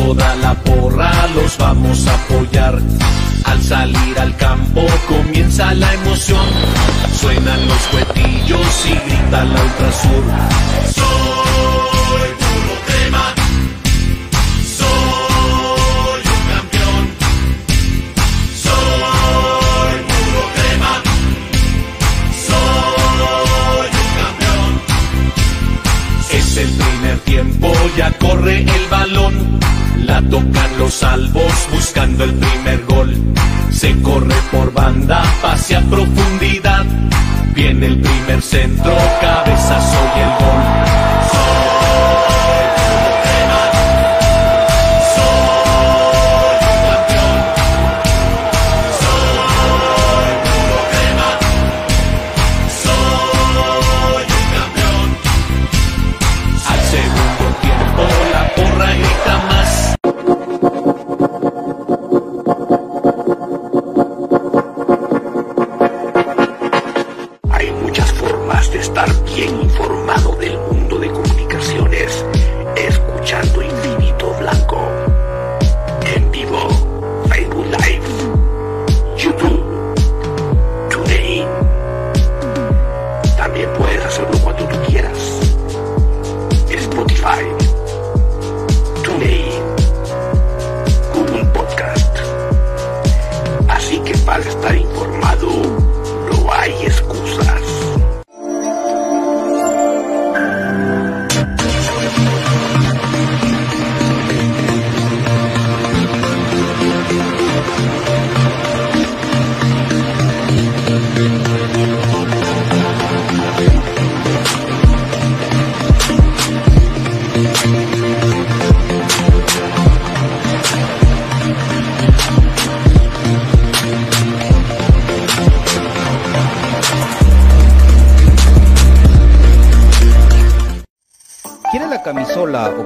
toda la porra los vamos a apoyar. Al salir al campo comienza la emoción. Suenan los cuetillos y grita la ultrasur. Tocan los salvos buscando el primer gol. Se corre por banda, pase a profundidad. Viene el primer centro, cabezazo y el gol.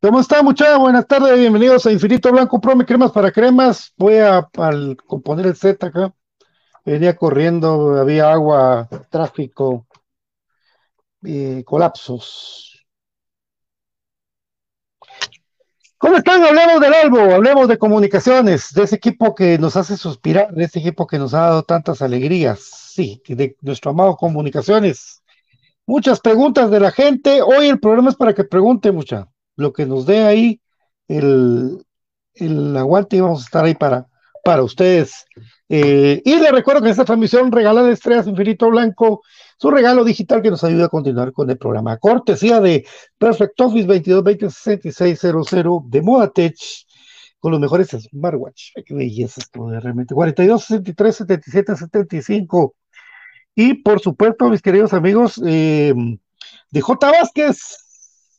¿Cómo está, muchachos? Buenas tardes, bienvenidos a Infinito Blanco Prome Cremas para Cremas. Voy a, al componer el set acá. Venía corriendo, había agua, tráfico, eh, colapsos. ¿Cómo están? Hablemos del Albo, hablemos de comunicaciones, de ese equipo que nos hace suspirar, de ese equipo que nos ha dado tantas alegrías. Sí, de nuestro amado Comunicaciones. Muchas preguntas de la gente. Hoy el programa es para que pregunte mucha. Lo que nos dé ahí el, el aguante y vamos a estar ahí para, para ustedes. Eh, y les recuerdo que esta transmisión regala Estrellas Infinito Blanco es un regalo digital que nos ayuda a continuar con el programa. Cortesía de Perfect Office 2220-6600 de Modatech con los mejores smartwatch. Qué belleza esto de realmente. 42, 63, 77, 75. Y por supuesto, mis queridos amigos eh, de J. Vázquez,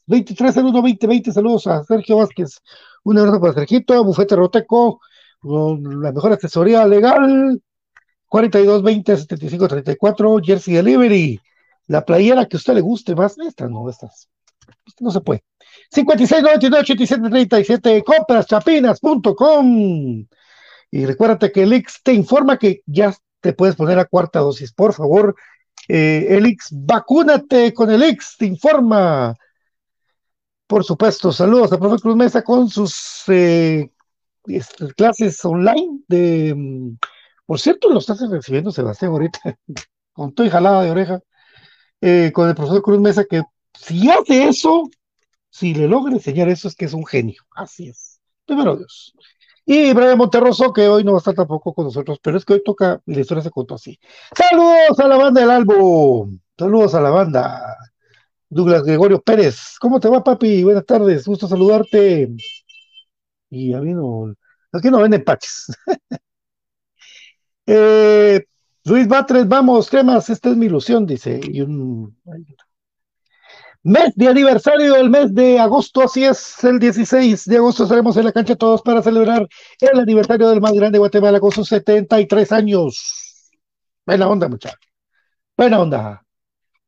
2301-2020, saludos a Sergio Vázquez, un abrazo para Sergito, Bufete Roteco, con la mejor asesoría legal, 4220-7534, Jersey Delivery, la playera que a usted le guste más, estas no, estas, no se puede. 5699-8737, compraschapinas.com. Y recuérdate que el X te informa que ya te puedes poner a cuarta dosis. Por favor, eh, Elix, vacúnate con el Elix, te informa. Por supuesto, saludos a profe Cruz Mesa con sus eh, este, clases online de... Mm, por cierto, lo estás recibiendo Sebastián ahorita, con todo y jalada de oreja, eh, con el profesor Cruz Mesa, que si hace eso, si le logra enseñar eso, es que es un genio. Así es. Primero Dios. Y Brian Monterroso, que hoy no va a estar tampoco con nosotros, pero es que hoy toca y la historia se contó así. Saludos a la banda del álbum. Saludos a la banda. Douglas Gregorio Pérez. ¿Cómo te va, papi? Buenas tardes. Gusto saludarte. Y a mí no. Aquí no venden paches. eh, Luis Batres, vamos, cremas, esta es mi ilusión, dice. Y un. Mes de aniversario del mes de agosto, así es, el 16 de agosto estaremos en la cancha todos para celebrar el aniversario del más grande de Guatemala con sus 73 años. Buena onda, muchachos. Buena onda.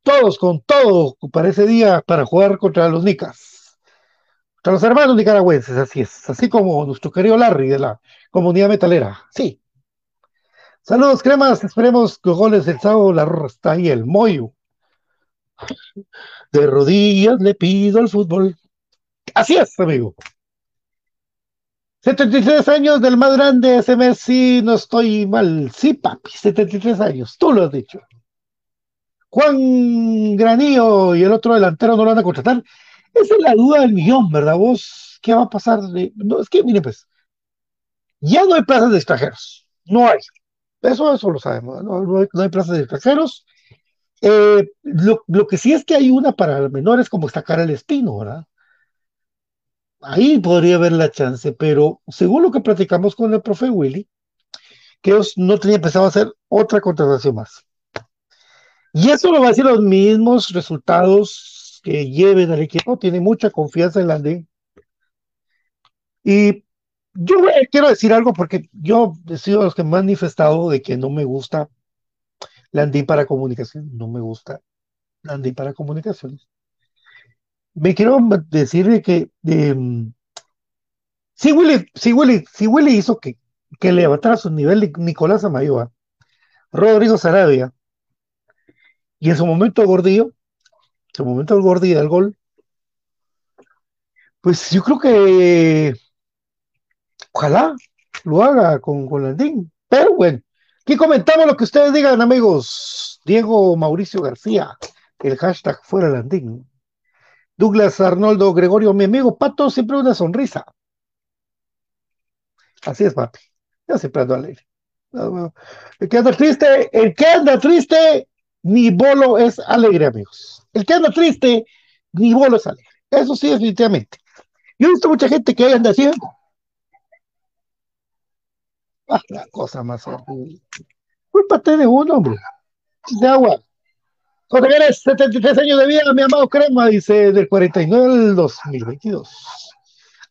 Todos, con todo, para ese día, para jugar contra los Nicas. Contra los hermanos nicaragüenses, así es. Así como nuestro querido Larry de la comunidad metalera. Sí. Saludos, cremas. Esperemos que goles del sábado. La está ahí el Moyo. De rodillas le pido al fútbol. Así es, amigo. 73 años del más grande ese mes, sí, no estoy mal. Sí, papi, 73 años, tú lo has dicho. Juan Granillo y el otro delantero no lo van a contratar. Esa es la duda del millón, ¿verdad? Vos, ¿qué va a pasar? No, es que, mire, pues, ya no hay plazas de extranjeros, no hay. Eso, eso lo sabemos, no, hay, plazas de extranjeros. Eh, lo, lo, que sí es que hay una para menores como estacar el espino, ¿verdad? ahí podría haber la chance, pero según lo que platicamos con el profe Willy, que ellos no tenían pensado hacer otra contratación más. Y eso lo va a decir los mismos resultados que lleven al equipo, tiene mucha confianza en Landín. Y yo quiero decir algo porque yo he sido los que me han manifestado de que no me gusta Landín para comunicación, no me gusta Landín para comunicaciones. Me quiero decir que eh, si Willy, si Willy, si Willy hizo que, que levantara su nivel Nicolás Amayoa, Rodrigo Sarabia, y en su momento Gordillo, en su momento el Gordillo del gol, pues yo creo que ojalá lo haga con, con Landín. Pero bueno, aquí comentamos lo que ustedes digan, amigos. Diego Mauricio García, el hashtag fuera Landín. Douglas Arnoldo Gregorio, mi amigo Pato, siempre una sonrisa. Así es, papi. Ya siempre ando alegre. El que anda triste, el que anda triste, ni bolo es alegre, amigos. El que anda triste, ni bolo es alegre. Eso sí, definitivamente. Yo he visto mucha gente que anda así. Ah, la cosa más horrible. Culpa de uno, hombre. De agua. José 73 años de vida, mi amado Crema, dice del 49 al 2022.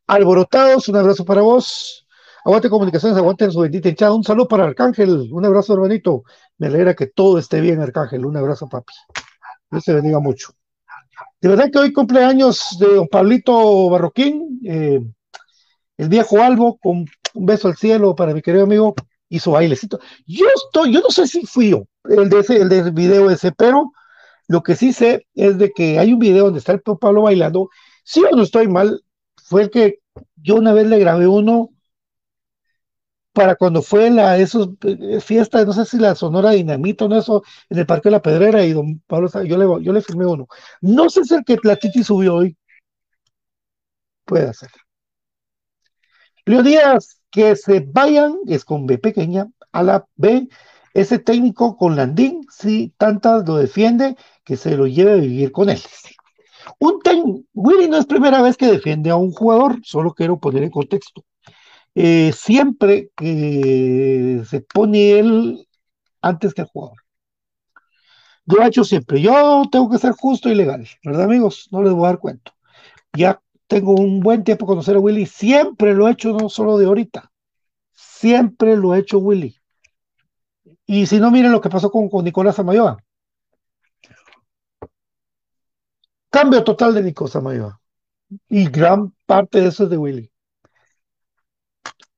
Alborotados, un abrazo para vos. Aguante Comunicaciones, aguante su bendita hinchada. Un saludo para Arcángel, un abrazo hermanito. Me alegra que todo esté bien, Arcángel. Un abrazo, papi. Dios te bendiga mucho. De verdad que hoy cumpleaños de don Pablito Barroquín, eh, el viejo Albo, con un beso al cielo para mi querido amigo, hizo bailecito. Yo estoy, yo no sé si fui yo, el de ese, el de video ese, pero lo que sí sé es de que hay un video donde está el Pablo bailando. Si yo no estoy mal, fue el que yo una vez le grabé uno para cuando fue la esos eh, fiestas, no sé si la Sonora Dinamita o no eso, en el Parque de la Pedrera y don Pablo, yo le, yo le firmé uno. No sé si el que la Titi subió hoy. Puede ser. Leo Díaz, que se vayan, es con B pequeña, a la B, ese técnico con Landín, si tantas lo defiende, que se lo lleve a vivir con él. Un Willy no es primera vez que defiende a un jugador, solo quiero poner en contexto. Eh, siempre que se pone él antes que el jugador. Yo he hecho siempre, yo tengo que ser justo y legal, ¿verdad amigos? No les voy a dar cuento. Ya tengo un buen tiempo conocer a Willy, siempre lo he hecho, no solo de ahorita, siempre lo he hecho Willy. Y si no, miren lo que pasó con, con Nicolás Amayoa. Cambio total de Nicolás Amayoa. Y gran parte de eso es de Willy.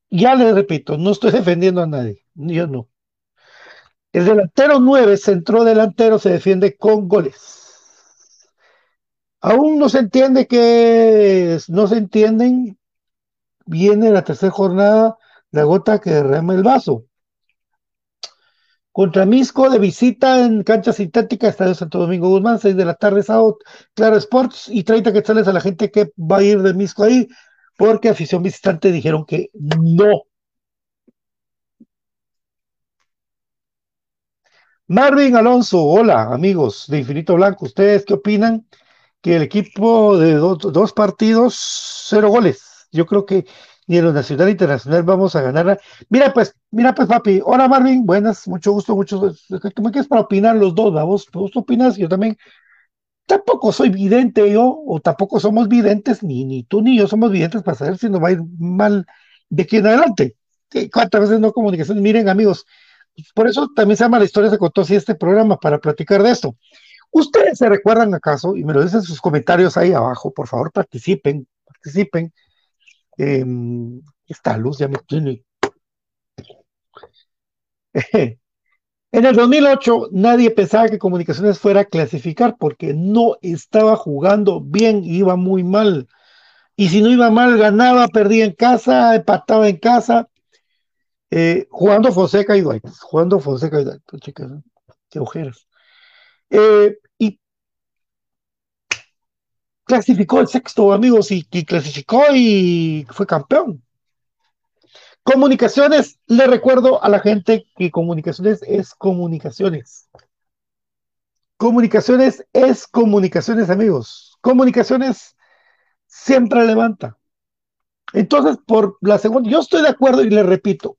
Ya les repito, no estoy defendiendo a nadie, yo no. El delantero 9, centro delantero, se defiende con goles. Aún no se entiende que no se entienden. Viene la tercera jornada, la gota que derrama el vaso. Contra Misco de visita en cancha sintética, Estadio Santo Domingo Guzmán, 6 de la tarde, sábado, Claro Sports, y 30 quetzales a la gente que va a ir de Misco ahí, porque afición visitante dijeron que no. Marvin Alonso, hola amigos de Infinito Blanco, ¿ustedes qué opinan? Que el equipo de dos partidos, cero goles. Yo creo que ni en lo nacional internacional vamos a ganar. Mira, pues, mira, pues, papi. Hola, Marvin. Buenas, mucho gusto, mucho. ¿Qué me quieres para opinar los dos? ¿Vos, vos opinas? Yo también tampoco soy vidente yo, o tampoco somos videntes, ni, ni tú ni yo somos videntes para saber si nos va a ir mal de aquí en adelante. ¿Cuántas veces no comunicación? Miren, amigos, por eso también se llama La historia se contó así este programa, para platicar de esto. ¿Ustedes se recuerdan acaso? Y me lo dicen en sus comentarios ahí abajo, por favor participen, participen. Eh, esta luz ya me tiene. En el 2008 nadie pensaba que Comunicaciones fuera a clasificar porque no estaba jugando bien, iba muy mal. Y si no iba mal, ganaba, perdía en casa, empataba en casa. Eh, jugando Fonseca y Dwight, jugando Fonseca y Dwight, pues, chicas, qué ojeras. Eh, y clasificó el sexto, amigos, y, y clasificó y fue campeón. Comunicaciones, le recuerdo a la gente que comunicaciones es comunicaciones. Comunicaciones es comunicaciones, amigos. Comunicaciones siempre levanta. Entonces, por la segunda, yo estoy de acuerdo y le repito,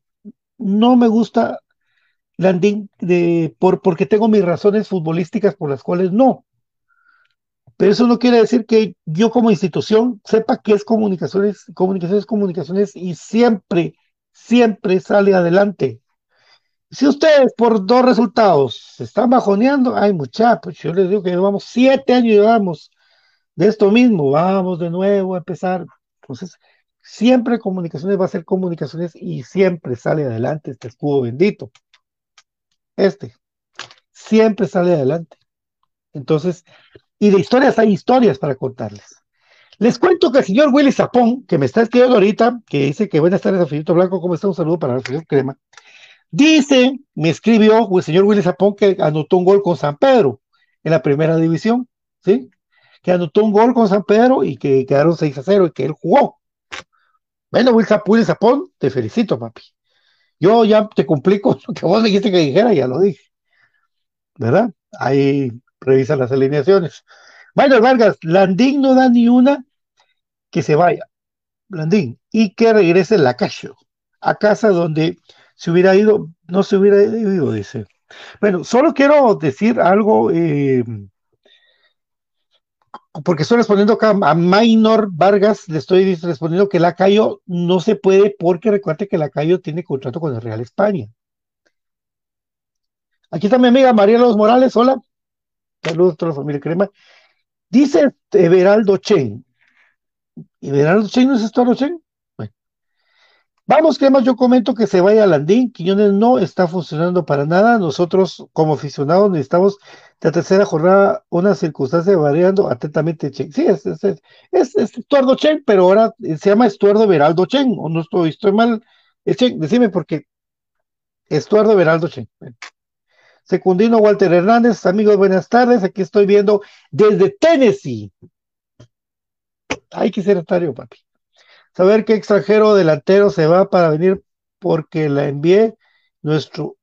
no me gusta Landín de, por, porque tengo mis razones futbolísticas por las cuales no. Pero eso no quiere decir que yo como institución sepa que es comunicaciones, comunicaciones, comunicaciones y siempre, siempre sale adelante. Si ustedes por dos resultados se están bajoneando, ay muchachos, yo les digo que llevamos siete años llevamos de esto mismo, vamos de nuevo a empezar. Entonces, siempre comunicaciones va a ser comunicaciones y siempre sale adelante este escudo bendito. Este, siempre sale adelante. Entonces, y de historias hay historias para contarles. Les cuento que el señor Willy Zapón, que me está escribiendo ahorita, que dice que buenas tardes, Finito Blanco, ¿cómo está? Un saludo para el señor Crema. Dice, me escribió el señor Willy Zapón que anotó un gol con San Pedro en la primera división, ¿sí? Que anotó un gol con San Pedro y que quedaron 6 a 0 y que él jugó. Bueno, Willy Zapón, te felicito, papi. Yo ya te cumplí con lo que vos me dijiste que dijera, ya lo dije. ¿Verdad? Ahí revisa las alineaciones. Bueno, Vargas, Landín no da ni una que se vaya. Landín. Y que regrese la Lacayo a casa donde se hubiera ido, no se hubiera ido, dice. Bueno, solo quiero decir algo, eh, porque estoy respondiendo acá a Minor Vargas, le estoy respondiendo que Lacayo no se puede porque recuerde que Lacayo tiene contrato con el Real España. Aquí está mi amiga María Los Morales, hola. Saludos a toda la familia Crema. Dice Everaldo Chen. ¿Everaldo Chen no es Estuardo Chen? Bueno. Vamos, Crema, yo comento que se vaya a Landín. Quiñones no está funcionando para nada. Nosotros, como aficionados, necesitamos la tercera jornada una circunstancia variando atentamente Chen. Sí, es, es, es, es Estuardo Chen, pero ahora se llama Estuardo Everaldo Chen. O no estoy, estoy mal. Es Chen, decime por qué. Estuardo Everaldo Chen. Bueno. Secundino Walter Hernández, amigos, buenas tardes. Aquí estoy viendo desde Tennessee. Hay que ser estario, papi. Saber qué extranjero delantero se va para venir porque la envié nuestro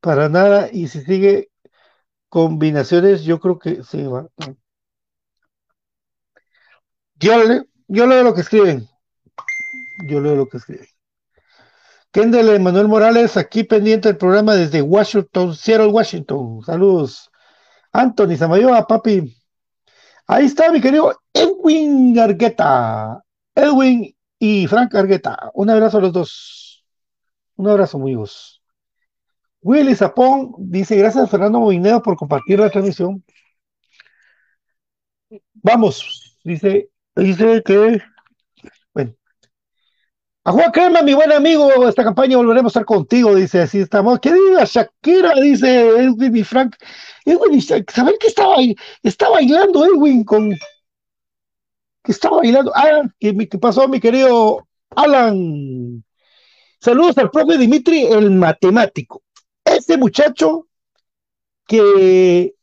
para nada y si sigue combinaciones, yo creo que sí va. Yo, yo leo lo que escriben. Yo leo lo que escriben. Kendall Emanuel Morales, aquí pendiente del programa desde Washington, Seattle, Washington. Saludos. Anthony Samayoa, papi. Ahí está mi querido Edwin Argueta. Edwin y Frank Argueta. Un abrazo a los dos. Un abrazo, amigos. Willy Zapón dice: Gracias, Fernando Movineo, por compartir la transmisión. Vamos, dice, dice que a Juan Crema, mi buen amigo, esta campaña volveremos a estar contigo, dice, así estamos. ¿Qué diga Shakira? Dice Edwin y Frank. Edwin, ¿saben que estaba, está bailando Edwin con... que estaba bailando? Ah, ¿qué, qué pasó, mi querido Alan? Saludos al profe Dimitri, el matemático. Ese muchacho que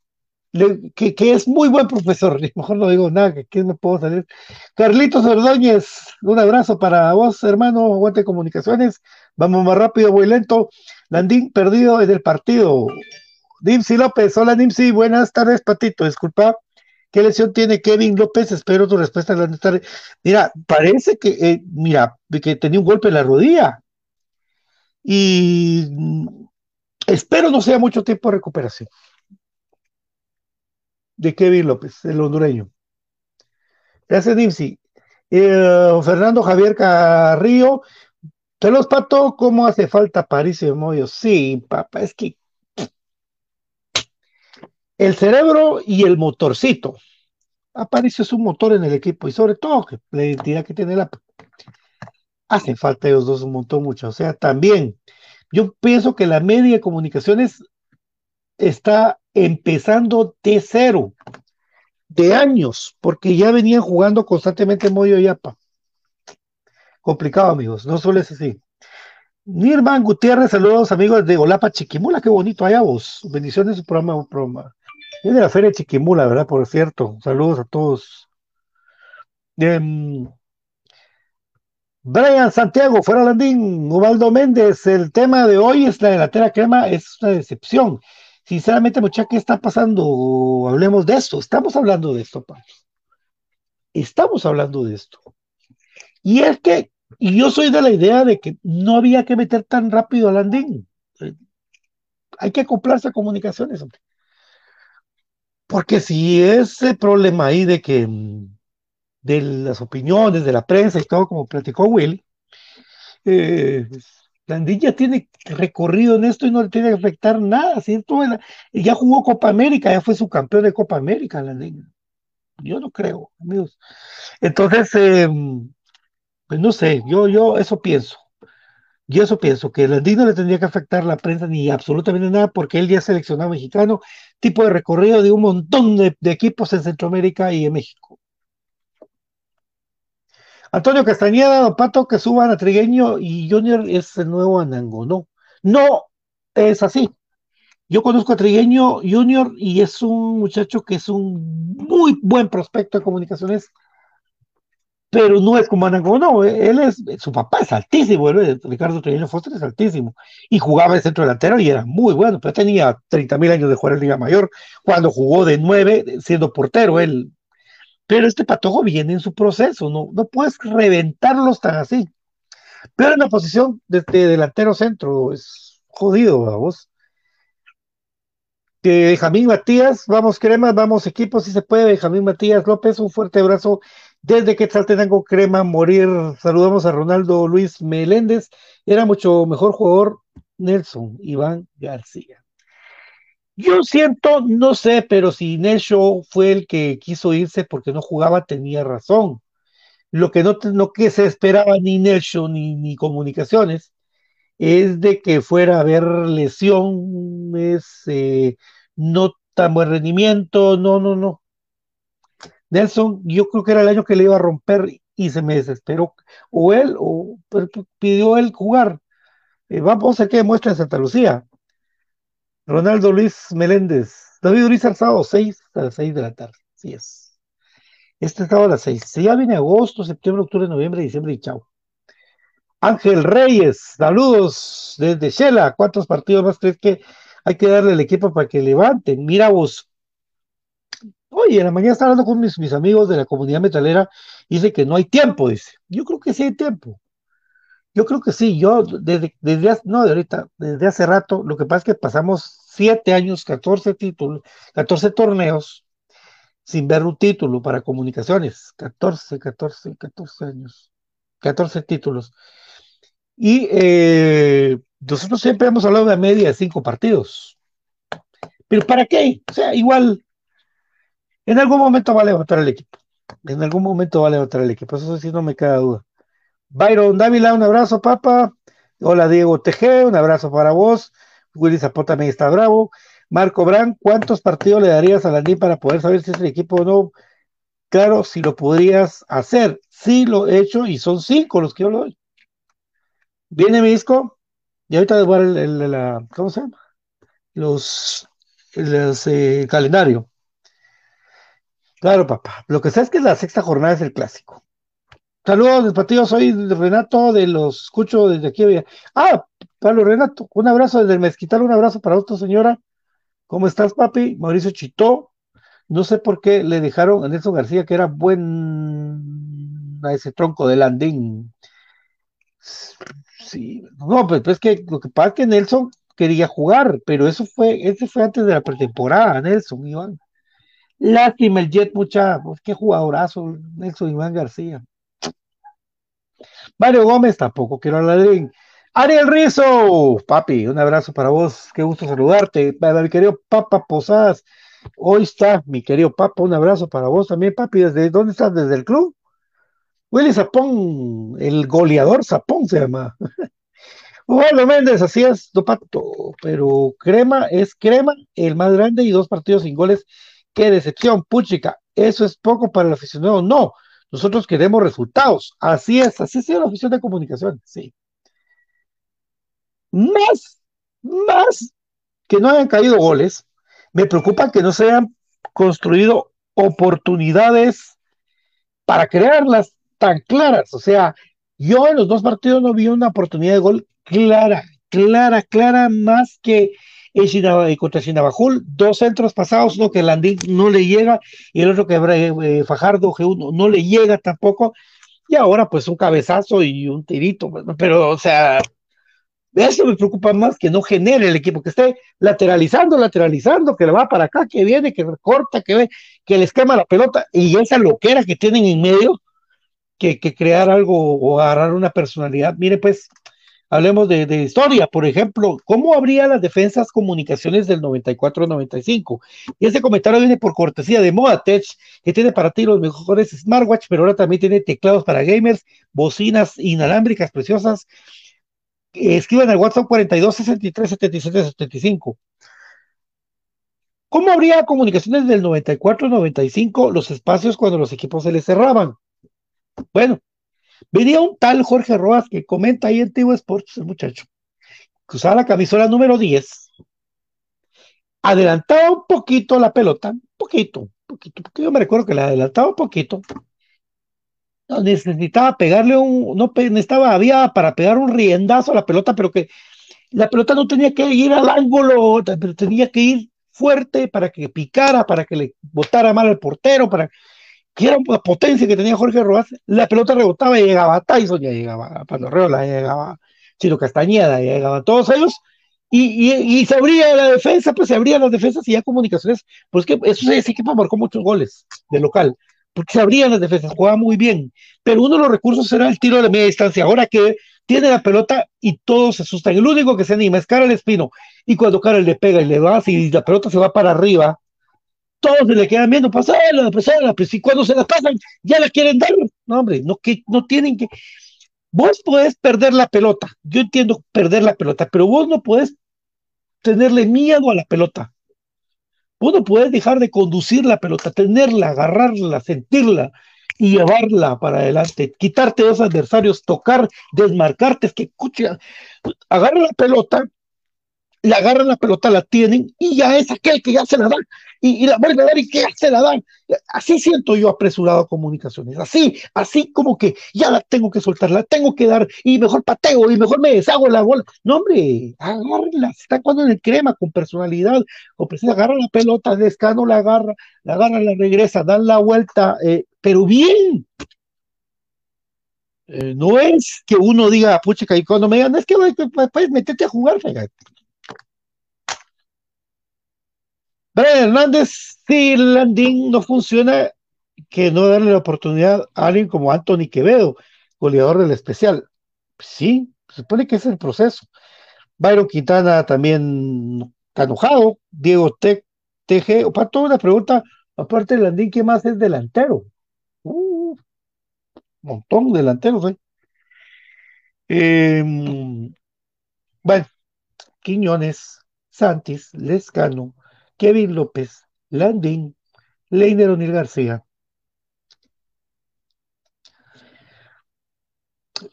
que, es muy buen profesor, mejor no digo nada, que me puedo salir. Carlitos Ordóñez, un abrazo para vos, hermano, aguante comunicaciones, vamos más rápido, voy lento. Landín perdido en el partido. Nimsi López, hola Nimsi, buenas tardes, Patito, disculpa. ¿Qué lesión tiene Kevin López? Espero tu respuesta. Tarde. Mira, parece que, eh, mira, que tenía un golpe en la rodilla. Y mm, espero no sea mucho tiempo de recuperación de Kevin López, el hondureño. Gracias, Nimsi. Eh, Fernando Javier Carrillo, te los pato, ¿cómo hace falta París y Moyo? Sí, papá, es que el cerebro y el motorcito. Apareció su motor en el equipo y sobre todo la identidad que tiene la hace falta ellos dos un montón mucho. O sea, también yo pienso que la media de comunicaciones está empezando de cero, de años, porque ya venían jugando constantemente Moyo y Apa. Complicado, amigos, no solo es así. Nirman Gutiérrez, saludos amigos de Olapa Chiquimula, qué bonito allá vos. Bendiciones su programa, programa. Es de la Feria Chiquimula, ¿verdad? Por cierto, saludos a todos. Em, Brian Santiago, fuera Landín, Ubaldo Méndez, el tema de hoy es la delantera crema, es una decepción. Sinceramente, muchachos, ¿qué está pasando? Hablemos de esto. Estamos hablando de esto, Pablo. Estamos hablando de esto. Y es que, y yo soy de la idea de que no había que meter tan rápido a Landín. Hay que acoplarse a comunicaciones, hombre. Porque si ese problema ahí de que de las opiniones de la prensa y todo, como platicó Will, eh, Ya tiene recorrido en esto y no le tiene que afectar nada, ¿cierto? Ya jugó Copa América, ya fue su campeón de Copa América, Landín. Yo no creo, amigos. Entonces, eh, pues no sé, yo, yo eso pienso. Yo eso pienso, que Landín no le tendría que afectar la prensa ni absolutamente nada, porque él ya seleccionado mexicano, tipo de recorrido de un montón de equipos en Centroamérica y en México. Antonio Castañeda, Pato, que suban a Trigueño y Junior es el nuevo Anango. No, no es así. Yo conozco a Trigueño Junior y es un muchacho que es un muy buen prospecto de comunicaciones, pero no es como Anango, no. Él es, su papá es altísimo, Ricardo Trigueño Foster es altísimo y jugaba de centro delantero y era muy bueno, pero tenía 30 mil años de jugar en Liga Mayor cuando jugó de nueve siendo portero. Él pero este patojo viene en su proceso, no, no puedes reventarlos tan así. Pero en la posición de, de delantero centro es jodido, vamos. Que Benjamín Matías, vamos cremas, vamos equipos, si se puede, Benjamín Matías López, un fuerte abrazo desde que Quetzaltenango Crema morir. Saludamos a Ronaldo Luis Meléndez, era mucho mejor jugador Nelson Iván García. Yo siento, no sé, pero si Nesho fue el que quiso irse porque no jugaba, tenía razón. Lo que no, no que se esperaba ni Nesho ni, ni comunicaciones es de que fuera a haber lesiones, eh, no tan buen rendimiento, no, no, no. Nelson, yo creo que era el año que le iba a romper y se me desesperó. O él, o pidió él jugar. Eh, vamos a ver qué demuestra en Santa Lucía. Ronaldo Luis Meléndez. David Luis sábado 6 a las 6 de la tarde. Así es. Este sábado a las 6. Si ya viene agosto, septiembre, octubre, noviembre, diciembre y chao. Ángel Reyes, saludos desde Shela. ¿Cuántos partidos más crees que hay que darle al equipo para que levanten? Mira vos. Oye, en la mañana estaba hablando con mis, amigos de la comunidad metalera dice que no hay tiempo, dice. Yo creo que sí hay tiempo. Yo creo que sí, yo desde, desde no de ahorita, desde hace rato, lo que pasa es que pasamos siete años, 14 títulos, 14 torneos sin ver un título para comunicaciones, 14, 14, 14 años, 14 títulos. Y eh, nosotros siempre hemos hablado de media de cinco partidos. Pero ¿para qué? O sea, igual, en algún momento va a levantar el equipo. En algún momento va a levantar el equipo. Eso sí no me queda duda. Byron Dávila, un abrazo, papá. Hola, Diego TG, un abrazo para vos. Willy Zapota también está bravo. Marco Brand, ¿cuántos partidos le darías a Landín para poder saber si es el equipo o no? Claro, si lo podrías hacer. Sí lo he hecho y son cinco los que yo lo doy. Viene mi disco y ahorita a el, ¿cómo se llama? Los, los eh, calendario. Claro, papá. Lo que sé es que la sexta jornada es el clásico. Saludos, despatido, soy Renato de los escucho desde aquí. Ah, Pablo Renato, un abrazo desde el Mezquital, un abrazo para otra señora. ¿Cómo estás, papi? Mauricio Chitó. No sé por qué le dejaron a Nelson García, que era buen a ese tronco de Landín. Sí, no, pues, pues que lo que pasa es que Nelson quería jugar, pero eso fue, ese fue antes de la pretemporada, Nelson, Iván. Lástima el Jet, mucha, pues qué jugadorazo, Nelson Iván García. Mario Gómez, tampoco quiero hablar de Ariel Rizo, papi, un abrazo para vos, qué gusto saludarte. Mi querido Papa Posadas, Hoy está mi querido Papa, un abrazo para vos también, papi. ¿Desde dónde estás? ¿Desde el club? Willy Zapón, el goleador Zapón se llama. Bueno, Méndez, así es, no pato, pero Crema es Crema, el más grande y dos partidos sin goles. Qué decepción, puchica. Eso es poco para el aficionado. No, nosotros queremos resultados. Así es, así es la afición de comunicación, sí. Más, más que no hayan caído goles, me preocupa que no se hayan construido oportunidades para crearlas tan claras. O sea, yo en los dos partidos no vi una oportunidad de gol clara, clara, clara, más que en contra Chinabajul, dos centros pasados, uno que Landín no le llega y el otro que eh, Fajardo G1 no le llega tampoco. Y ahora pues un cabezazo y un tirito, pues, pero o sea, eso me preocupa más que no genere el equipo, que esté lateralizando, lateralizando, que le va para acá, que viene, que recorta, que ve, que les quema la pelota y esa loquera que tienen en medio, que, que crear algo o agarrar una personalidad. Mire, pues, hablemos de, historia, por ejemplo, ¿cómo habría las defensas comunicaciones del 94-95? Y ese comentario viene por cortesía de Modatech, que tiene para ti los mejores smartwatch, pero ahora también tiene teclados para gamers, bocinas inalámbricas preciosas escriban al WhatsApp 42 63 77 75. ¿Cómo habría comunicaciones del 94-95 los espacios cuando los equipos se les cerraban? Bueno, venía un tal Jorge Roas que comenta ahí en Tivo Sports, el muchacho, que usaba la camisola número 10, adelantaba un poquito la pelota, un poquito, un poquito, porque yo me recuerdo que la adelantaba un poquito, necesitaba pegarle un, no necesitaba, había para pegar un riendazo a la pelota, pero que la pelota no tenía que ir al ángulo, pero tenía que ir fuerte para que picara, para que le botara mal al portero, para que era una potencia que tenía Jorge Rojas, la pelota rebotaba y llegaba a Tyson, ya llegaba a Panorreola, ya llegaba Chino Castañeda, ya llegaban todos ellos, y, y, se abría la defensa, pues se abrían las defensas y ya comunicaciones, pues que eso ese equipo marcó muchos goles de local porque se abrían las defensas, jugaba muy bien, pero uno de los recursos era el tiro de la media distancia, ahora que tiene la pelota y todos se asustan, el único que se anima es Cara el Espino, y cuando Cara le pega y le va, y la pelota se va para arriba, todos se le quedan viendo, pasarla, pasarla, pues y cuando se la pasan, ya la quieren dar, no hombre, no, que, no tienen que, vos podés perder la pelota, yo entiendo perder la pelota, pero vos no podés tenerle miedo a la pelota, Vos no puedes dejar de conducir la pelota, tenerla, agarrarla, sentirla y llevarla para adelante, quitarte de los adversarios, tocar, desmarcarte, es que, escucha, agarra la pelota, le agarran la pelota, la tienen y ya es aquel que ya se la dan y, la vuelve a dar y que ya se la dan. Así siento yo apresurado comunicaciones, así, así como que ya la tengo que soltar, la tengo que dar y mejor pateo y mejor me deshago la bola. No, hombre, agárrenla, está cuando en el crema con personalidad, con personalidad, agarra la pelota, descano la agarra, la agarra, la regresa, dan la vuelta, eh, pero bien, eh, no es que uno diga, pucha, y cuando me digan, es que pues, pues a jugar, fíjate. Brian Hernández, si el landing no funciona, que no darle la oportunidad a alguien como Anthony Quevedo, goleador del especial. Sí, se supone que es el proceso. Byron Quintana también está. Diego Te TG, para toda una pregunta, aparte del Landín, ¿qué más es delantero? Uh, montón de delanteros, ¿eh? Em, bueno, Quiñones, Santis, Lescano, Kevin López, Landín, Leiner O'Neill García.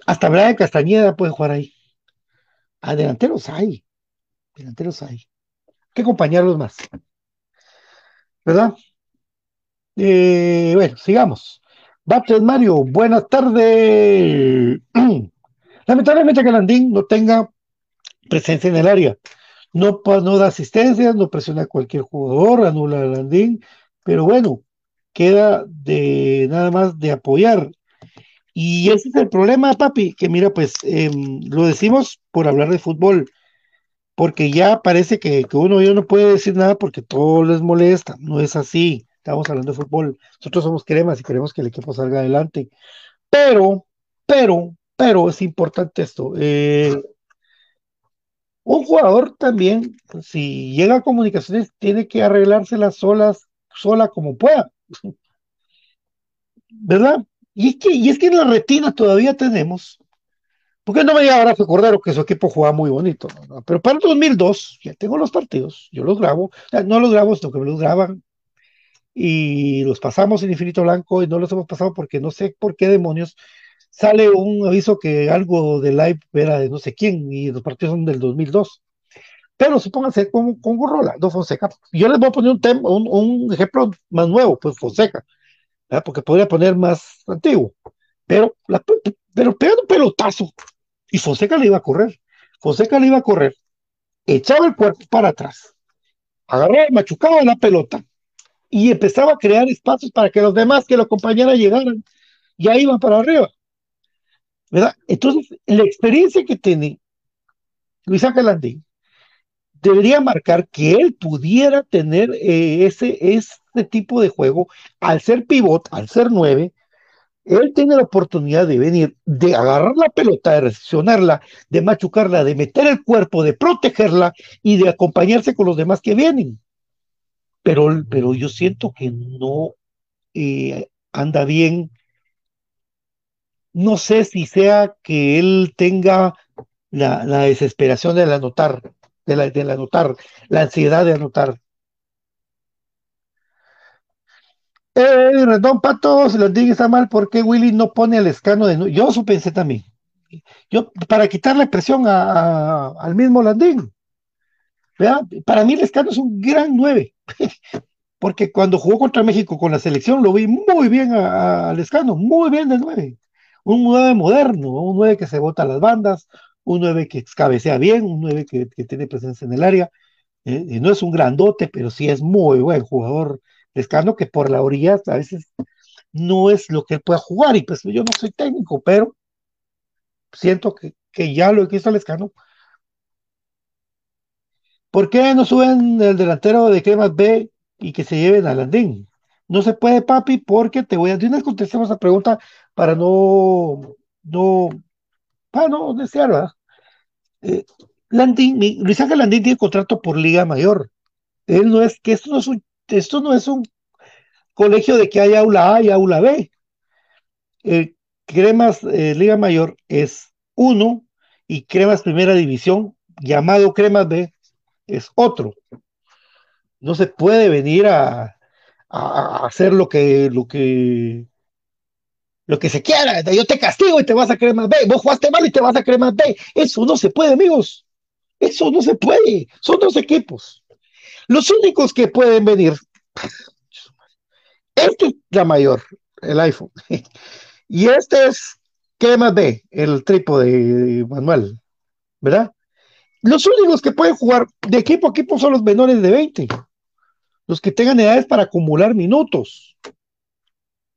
Hasta Brian Castañeda puede jugar ahí. A ah, delanteros hay. Delanteros hay. Hay que acompañarlos más. ¿Verdad? Eh, bueno, sigamos. Batres Mario, buenas tardes. Lamentablemente que Landín no tenga presencia en el área no, no da asistencias, no presiona a cualquier jugador, anula a Landín, pero bueno, queda de nada más de apoyar. Y ese es el problema, papi, que mira, pues em, lo decimos por hablar de fútbol, porque ya parece que, que uno ya no puede decir nada porque todo les molesta, no es así, estamos hablando de fútbol, nosotros somos cremas y queremos que el equipo salga adelante, pero, pero, pero es importante esto, eh, Un jugador también, si llega a comunicaciones, tiene que arreglárselas solas, sola como pueda. ¿Verdad? Y es que, y es que en la retina todavía tenemos porque no me diga Abrazo Cordero que su equipo jugaba muy bonito, pero para el 2002 ya tengo los partidos, yo los grabo, no los grabo, sino que me los graban y los pasamos en Infinito Blanco y no los hemos pasado porque no sé por qué demonios sale un aviso que algo de live era de no sé quién y los partidos son del 2002. Pero supónganse con, con no Fonseca. Yo les voy a poner un, tema, un, un ejemplo más nuevo, pues Fonseca, porque podría poner más antiguo. Pero, la, pero pegando un pelotazo y Fonseca le iba a correr. Fonseca le iba a correr, echaba el cuerpo para atrás, agarraba, machucaba la pelota y empezaba a crear espacios para que los demás que lo acompañaran llegaran. Ya iban para arriba. Entonces, la experiencia que tiene Luis Ángel debería marcar que él pudiera tener eh, ese, ese tipo de juego al ser pivot, al ser nueve, él tiene la oportunidad de venir, de agarrar la pelota, de recepcionarla, de machucarla, de meter el cuerpo, de protegerla y de acompañarse con los demás que vienen. Pero, pero yo siento que no eh, anda bien. No sé si sea que él tenga la, desesperación de anotar, de la, de anotar, la ansiedad de anotar. Eh, Rendón Pato, se los digo está mal, porque Willy no pone al escano de Yo eso pensé también. Yo, para quitarle presión al mismo Landín. Para mí el escano es un gran 9. porque cuando jugó contra México con la selección lo vi muy bien al escano, muy bien de 9. Un 9 moderno, un 9 que se bota a las bandas, un 9 que cabecea bien, un 9 que, tiene presencia en el área. Eh, no es un grandote, pero sí es muy buen jugador Lescano, que por la orilla a veces no es lo que pueda jugar, y pues yo no soy técnico, pero siento que, ya lo he visto Lescano. ¿Por qué no suben el delantero de Cremas B y que se lleven a Landín? No se puede, papi, porque te voy a. De una contestemos esa pregunta para no. no para no desear, ¿verdad? Eh, Luis Ángel Landín tiene contrato por Liga Mayor. Él no es que esto no es un esto no es un colegio de que hay aula A y aula B. Cremas eh, Liga Mayor es uno y Cremas Primera División, llamado Cremas B, es otro. No se puede venir a, hacer lo que, lo que lo que se quiera, yo te castigo y te vas a Cremas B, vos jugaste mal y te vas a Cremas B. Eso no se puede, amigos. Eso no se puede. Son dos equipos. Los únicos que pueden venir, este es la mayor, el iPhone, y este es, ¿qué más ve? El trípode manual, ¿verdad? Los únicos que pueden jugar de equipo a equipo son los menores de 20, los que tengan edades para acumular minutos.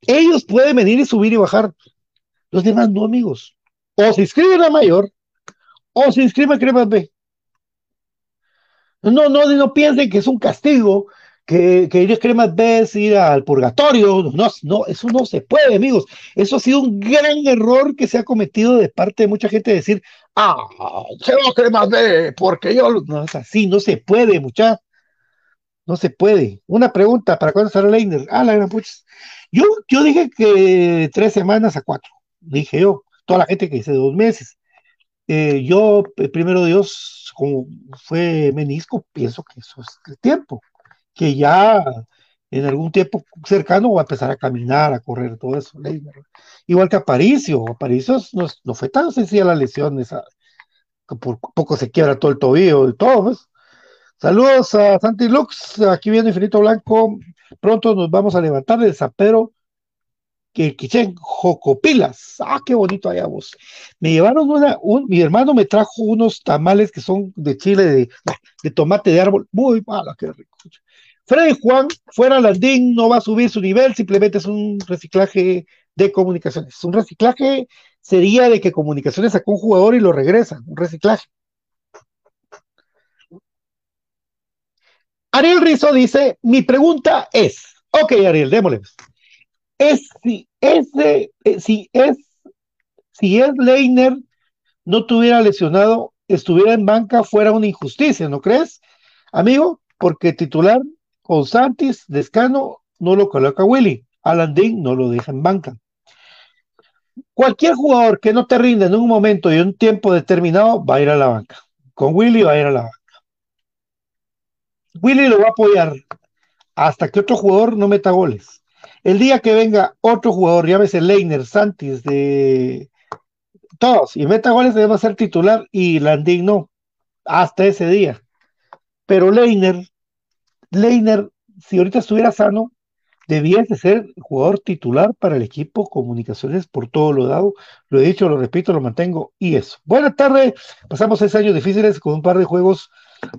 Ellos pueden venir y subir y bajar. Los demás no, amigos. O se inscriben a mayor, o se inscriben a Cremas B. No, no, no piensen que es un castigo, que, que ir a cremas es ir al purgatorio. No, no, eso no se puede, amigos. Eso ha sido un gran error que se ha cometido de parte de mucha gente decir, ah, se va a cremas B, porque yo. No es así, no se puede, muchachos. No se puede. Una pregunta, ¿para cuándo estará Leiner? Ah, la gran pucha. Yo, yo dije que tres semanas a cuatro. Dije yo. Toda la gente que dice dos meses. Eh, yo, eh, primero Dios, como fue menisco, pienso que eso es el tiempo, que ya en algún tiempo cercano va a empezar a caminar, a correr, todo eso. Igual que Aparicio, Aparicio no, no fue tan sencilla la lesión, esa, por poco se quiebra todo el tobillo y todo. pues. Saludos a Santi Lux, aquí viene Infinito Blanco, pronto nos vamos a levantar del zapero que Quichen Jocopilas. Ah, qué bonito allá vos. Me llevaron una, un, mi hermano me trajo unos tamales que son de chile, de, de tomate de árbol. Muy mala, qué rico. Freddy Juan, fuera Landín, no va a subir su nivel, simplemente es un reciclaje de comunicaciones. Un reciclaje sería de que comunicaciones sacó un jugador y lo regresa, un reciclaje. Ariel Rizo dice, mi pregunta es, ok Ariel, démosle es si ese, eh, si es, si es Leiner no tuviera lesionado estuviera en banca fuera una injusticia, ¿no crees, amigo? Porque titular con Santis, Descano, no lo coloca Willy. Alan Dean no lo deja en banca. Cualquier jugador que no te rinda en un momento y un tiempo determinado va a ir a la banca. Con Willy va a ir a la banca. Willy lo va a apoyar hasta que otro jugador no meta goles. El día que venga otro jugador, llámese Leiner, Santis, de todos, y meta goles, debe ser titular y Landín no, hasta ese día. Pero Leiner, Leiner, si ahorita estuviera sano, debía de ser jugador titular para el equipo Comunicaciones por todo lo dado. Lo he dicho, lo repito, lo mantengo y eso. Buenas tardes, pasamos seis años difíciles con un par de juegos,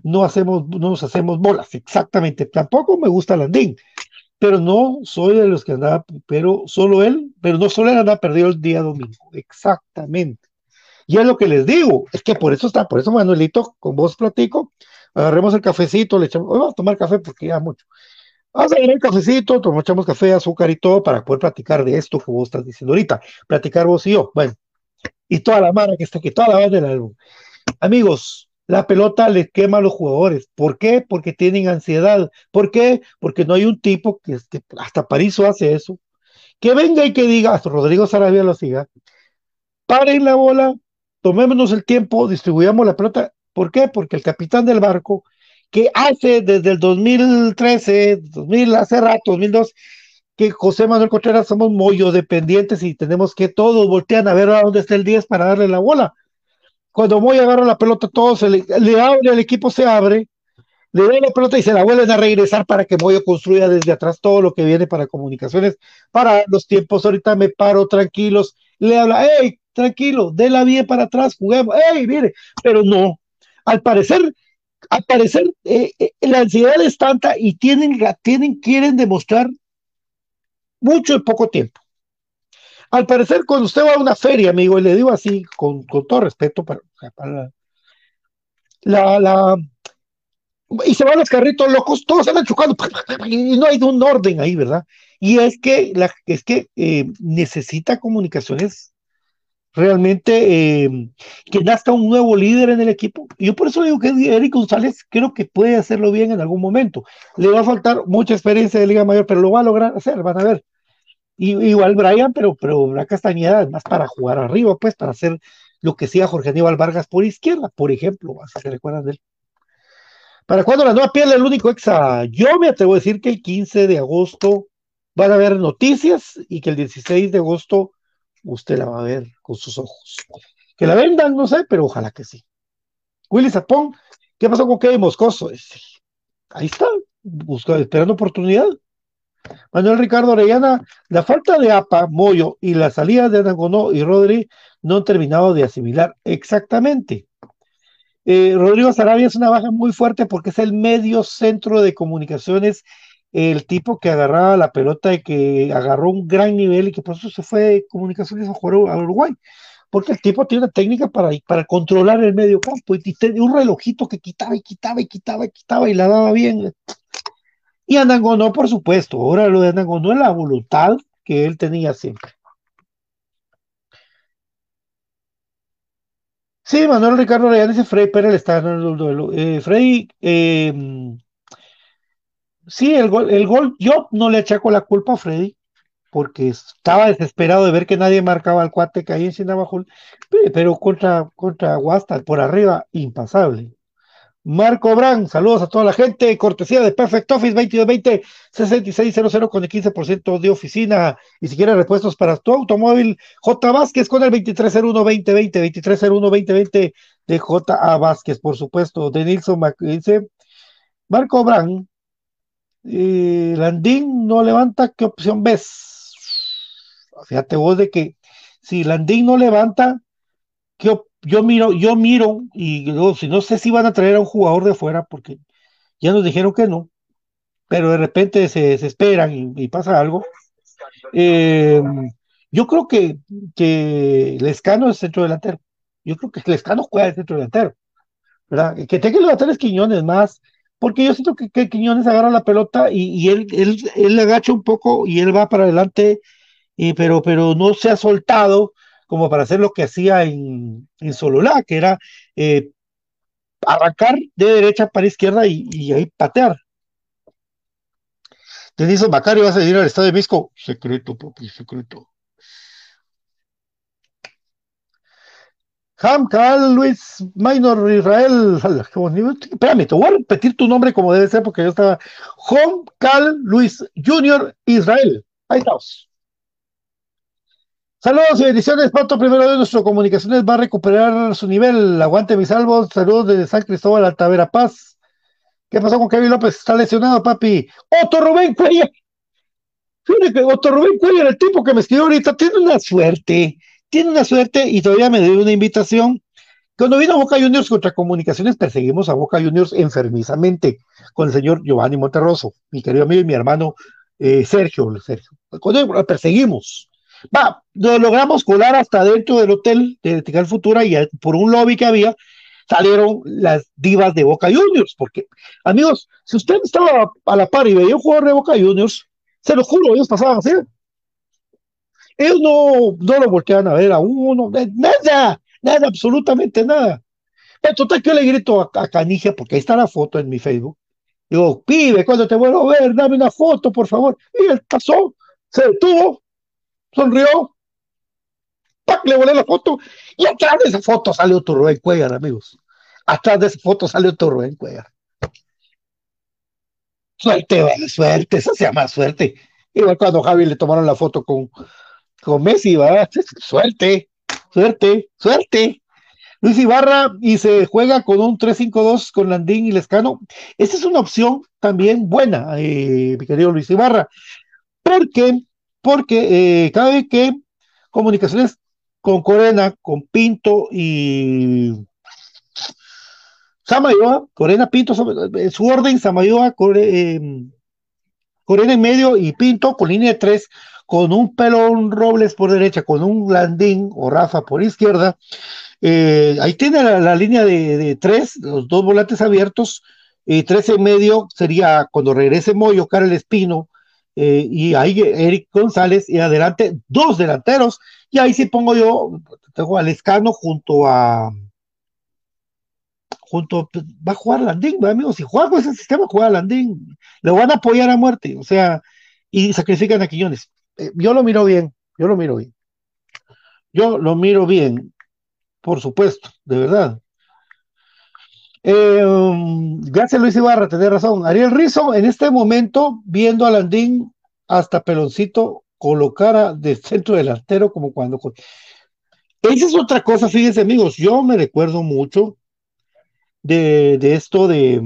no hacemos, no nos hacemos bolas, exactamente. Tampoco me gusta Landín, pero no soy de los que andaba, pero solo él, pero no solo él andaba perdido el día domingo, exactamente. Y es lo que les digo, es que por eso está, por eso Manuelito, con vos platico, agarremos el cafecito, le echamos, vamos a tomar café porque ya mucho. Vamos a agarrar el cafecito, tomamos café, azúcar y todo para poder platicar de esto que vos estás diciendo ahorita, platicar vos y yo, bueno, y toda la mara que está aquí, toda la banda del álbum. Amigos, la pelota le quema a los jugadores. ¿Por qué? Porque tienen ansiedad. ¿Por qué? Porque no hay un tipo que, que hasta París hace eso. Que venga y que diga, hasta Rodrigo Sarabia lo siga, paren la bola, tomémonos el tiempo, distribuyamos la pelota. ¿Por qué? Porque el capitán del barco, que hace desde el 2013, 2000, hace rato, 2002, que José Manuel Contreras somos muy dependientes y tenemos que todos voltean a ver a dónde está el 10 para darle la bola. Cuando Moy agarra la pelota, todo se le, le abre, el equipo se abre, le da la pelota y se la vuelven a regresar para que Moyo construya desde atrás todo lo que viene para comunicaciones, para los tiempos. Ahorita me paro tranquilos, le habla, hey, tranquilo, déla bien para atrás, juguemos, hey, mire, pero no. Al parecer, al parecer, eh, eh, la ansiedad es tanta y tienen, tienen, quieren demostrar mucho en poco tiempo. Al parecer, cuando usted va a una feria, amigo, y le digo así, con, todo respeto, para, la, la, y se van los carritos locos, todos se van chocando, y no hay un orden ahí, ¿verdad? Y es que, la, es que eh, necesita comunicaciones realmente eh, que nazca un nuevo líder en el equipo. Yo por eso digo que Eric González creo que puede hacerlo bien en algún momento. Le va a faltar mucha experiencia de Liga Mayor, pero lo va a lograr hacer, van a ver. Igual Brian, pero, pero la Castañeda es más para jugar arriba, pues, para hacer lo que sea Jorge Aníbal Vargas por izquierda, por ejemplo, si se recuerdan de él. ¿Para cuando la nueva piel el único exa? Yo me atrevo a decir que el 15 de agosto van a haber noticias y que el 16 de agosto usted la va a ver con sus ojos. Que la vendan, no sé, pero ojalá que sí. Willy Zapón, ¿qué pasó con Kevin Moscoso? Ahí está, buscando, esperando oportunidad. Manuel Ricardo Orellana, la falta de APA, Moyo y la salida de Anagonó y Rodri no han terminado de asimilar exactamente. Eh, Rodrigo Sarabia es una baja muy fuerte porque es el medio centro de comunicaciones, el tipo que agarraba la pelota y que agarró un gran nivel y que por eso se fue de comunicaciones a jugar a Uruguay. Porque el tipo tiene una técnica para, para controlar el medio campo y, tenía un relojito que quitaba y quitaba y quitaba y quitaba y la daba bien. Y Anangonó, por supuesto. Ahora lo de Anangonó es la voluntad que él tenía siempre. Sí, Manuel Ricardo Reyán dice Freddy Pérez está ganando el duelo. Eh, Freddy, eh, sí, el gol, el gol, yo no le achaco la culpa a Freddy, porque estaba desesperado de ver que nadie marcaba al cuate que ahí en Sinabajul, pero contra, contra Guasta, por arriba, impasable. Marco Bran, saludos a toda la gente, cortesía de Perfect Office 2220-6600 con el 15% de oficina. Y si quieres repuestos para tu automóvil, J. Vázquez con el 2301-2020, 2301-2020 de J. A. Vázquez, por supuesto, de Nilson dice Marco Bran, eh, Landín no levanta, ¿qué opción ves? Fíjate vos de que si Landín no levanta, ¿qué opción? Yo miro, yo miro y digo, si no sé si van a traer a un jugador de fuera, porque ya nos dijeron que no, pero de repente se desesperan y, pasa algo. Eh, yo creo que, que Lescano es centro delantero. Yo creo que Lescano juega de centro delantero. ¿verdad? Que tenga los laterales Quiñones más, porque yo siento que, que Quiñones agarra la pelota y, y él, él, agacha un poco y él va para adelante, y, pero, pero no se ha soltado como para hacer lo que hacía en, en Sololá, que era eh, arrancar de derecha para izquierda y, ahí patear. Denis Macario vas a ir al estado de Misco. Secreto, papi, secreto. Ham, Cal, Luis, Minor, Israel. Espérame, te voy a repetir tu nombre como debe ser porque yo estaba. Hom, Cal, Luis, Junior, Israel. Ahí estamos. Saludos y bendiciones. Pato, primero de nuestro comunicaciones va a recuperar su nivel. Aguante mis salvos. Saludos desde San Cristóbal, Altavera Paz. ¿Qué pasó con Kevin López? Está lesionado, papi. Otto Rubén Cuellar. Fíjate que Otto Rubén Cuellar, el tipo que me escribió ahorita, tiene una suerte. Tiene una suerte y todavía me dio una invitación. Cuando vino Boca Juniors contra Comunicaciones, perseguimos a Boca Juniors enfermizamente con el señor Giovanni Monterroso, mi querido amigo y mi hermano eh, Sergio. Sergio. Él lo perseguimos. Va, lo logramos colar hasta dentro del hotel de Tical Futura y por un lobby que había, salieron las divas de Boca Juniors, porque, amigos, si usted estaba a la par y veía un jugador de Boca Juniors, se lo juro, ellos pasaban así. Ellos no, no lo volteaban a ver a uno, nada, nada, absolutamente nada. En total, que le grito a, a Canigia, porque ahí está la foto en mi Facebook. Digo, pibe, cuando te vuelvo a ver, dame una foto, por favor. Y él pasó, se detuvo, sonrió, ¡pac! le volé la foto, y atrás de esa foto sale otro Rubén Cuellar, amigos. Atrás de esa foto sale otro Rubén Cuellar. Suerte, ¿verdad? suerte, eso se llama suerte. Igual cuando Javi le tomaron la foto con, con Messi, ¿verdad? Suerte, suerte, suerte. Luis Ibarra y se juega con un 3-5-2 con Landín y Lescano. Esa es una opción también buena, eh, mi querido Luis Ibarra. porque Porque eh, cada vez que Comunicaciones con Corena, con Pinto y Samayoa, Corena, Pinto, en su orden, Samayoa, Core, eh, Corena en medio y Pinto con línea de tres, con un pelón Robles por derecha, con un Landín o Rafa por izquierda. Eh, ahí tiene la, línea de, tres, los dos volantes abiertos, y tres en medio sería cuando regrese Moyo, Karel Espino, eh, y ahí Eric González, y adelante dos delanteros, y ahí sí pongo yo, tengo al Escano junto a junto, pues, va a jugar Landín, amigos, si juega con ese sistema, juega Landín, le van a apoyar a muerte, o sea, y sacrifican a Quiñones. Eh, yo lo miro bien, yo lo miro bien. Yo lo miro bien, por supuesto, de verdad. Eh, um, gracias Luis Ibarra, tenés razón. Ariel Rizo, en este momento, viendo a Landín hasta Peloncito colocara de centro delantero como cuando... Esa es otra cosa, fíjense amigos, yo me recuerdo mucho de, de esto de,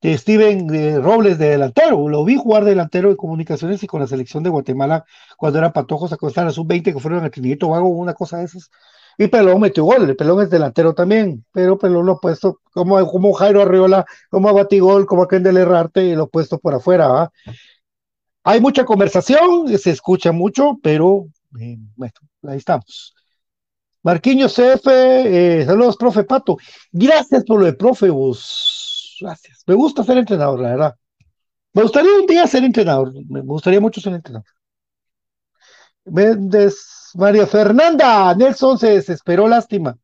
de Steven Robles de delantero, lo vi jugar delantero de comunicaciones y con la selección de Guatemala cuando era Patojos a costar a sub-20 que fueron a Trinidad Vago, una cosa de esas. Y Pelón metió gol, el Pelón es delantero también, pero Pelón lo ha puesto como, como Jairo Arriola, como a Batigol, como a Kendall Herrarte, y lo ha puesto por afuera. Hay mucha conversación, se escucha mucho, pero eh, bueno, ahí estamos. Marquiño CF, eh, saludos, profe Pato. Gracias por lo de profe, vos. Gracias. Me gusta ser entrenador, la verdad. Me gustaría un día ser entrenador. Me gustaría mucho ser entrenador. Méndez, María Fernanda, Nelson se desesperó, lástima,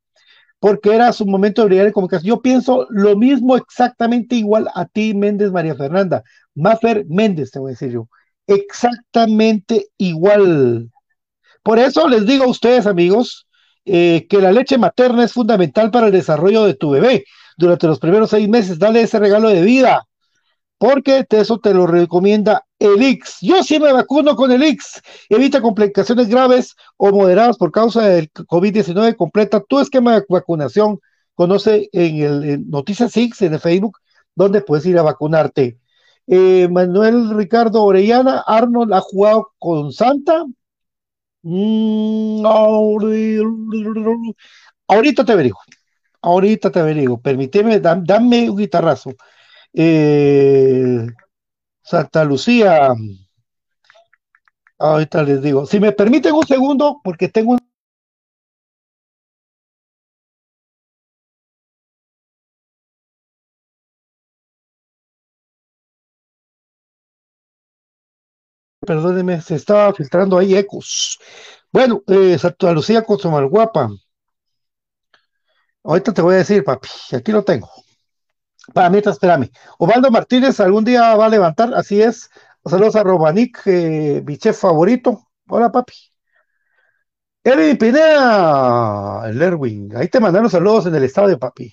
porque era su momento de brillar en comunicación. Yo pienso lo mismo exactamente igual a ti, Méndez, María Fernanda. Mafer Méndez, te voy a decir yo. Exactamente igual. Por eso les digo a ustedes, amigos, eh, que la leche materna es fundamental para el desarrollo de tu bebé. Durante los primeros seis meses, dale ese regalo de vida, porque eso te lo recomienda el Ix. Yo sí me vacuno con el Ix. Evita complicaciones graves o moderadas por causa del COVID-19. Completa tu esquema de vacunación. Conoce en el Noticias X en el Facebook, donde puedes ir a vacunarte. Eh, Manuel Ricardo Orellana, Arnold ha jugado con Santa. Mm, ahorita te averiguo. Ahorita te averiguo. Permíteme, dame un guitarrazo. Eh, Santa Lucía. Ahorita les digo. Si me permiten un segundo, porque tengo un. Perdóneme, se estaba filtrando ahí ecos. Bueno, eh, Santa Lucía con Guapa. Ahorita te voy a decir, papi, aquí lo tengo. Para mientras, espérame. Osvaldo Martínez algún día va a levantar, así es. Saludos a Robanik, eh, mi chef favorito. Hola, papi. Erwin Pineda, el Erwin. Ahí te mandan los saludos en el estadio, papi.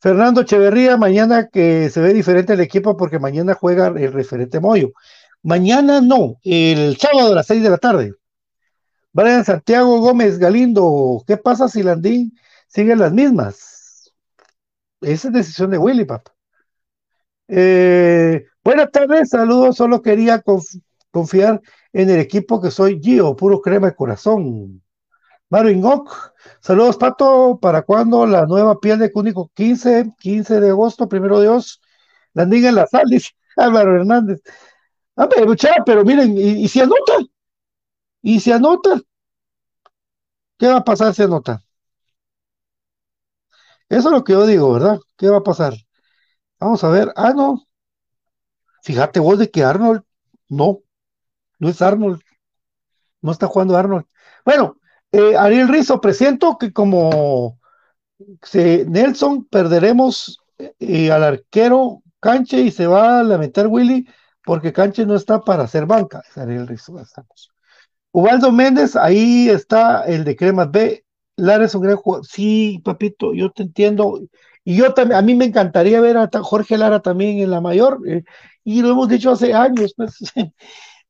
Fernando Echeverría, mañana que se ve diferente el equipo porque mañana juega el referente Moyo. Mañana no, el sábado a las seis de la tarde. Brian Santiago Gómez Galindo, ¿qué pasa si Landín sigue las mismas? Esa es decisión de Willy, papá. Eh, buenas tardes, saludos, solo quería conf confiar en el equipo que soy Gio, puro crema de corazón. Marvin Ock, saludos Pato, ¿para cuándo la nueva piel de Cúnico? 15, 15 de agosto, primero Dios, Landín en la sal, Álvaro Hernández. Ah, pero, pero miren, y, y si anota, y se anota, ¿qué va a pasar si anota? Eso es lo que yo digo, ¿verdad? ¿Qué va a pasar? Vamos a ver. Ah, no. Fíjate vos de que Arnold, no, no es Arnold. No está jugando Arnold. Bueno, eh, Ariel Rizzo, presiento que como Nelson perderemos eh, al arquero Canche y se va a lamentar Willy porque Canche no está para hacer banca. Es Ariel Rizzo, estamos. Ubaldo Méndez, ahí está el de Cremas B. Lara es un gran jugador. Sí, papito, yo te entiendo. Y yo también, a mí me encantaría ver a Jorge Lara también en la mayor, eh, y lo hemos dicho hace años, pues,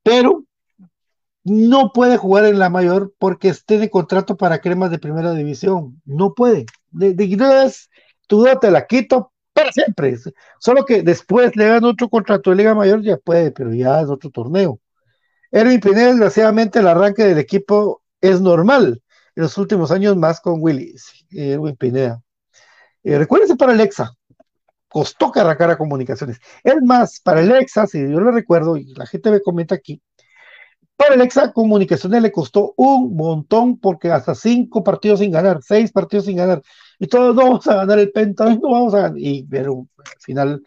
pero no puede jugar en la mayor porque esté de contrato para cremas de primera división. No puede. De, de, tu duda te la quito para siempre. Solo que después le dan otro contrato de Liga Mayor, ya puede, pero ya es otro torneo. Erwin Pineda, desgraciadamente, el arranque del equipo es normal. En los últimos años, más con Willis, Erwin Pineda. Eh, recuérdense para Alexa, costó arrancar a comunicaciones. Es más, para Alexa, si yo lo recuerdo, y la gente me comenta aquí, para Alexa Comunicaciones le costó un montón porque hasta cinco partidos sin ganar, seis partidos sin ganar, y todos no vamos a ganar el Penta, no vamos a ganar, y pero al final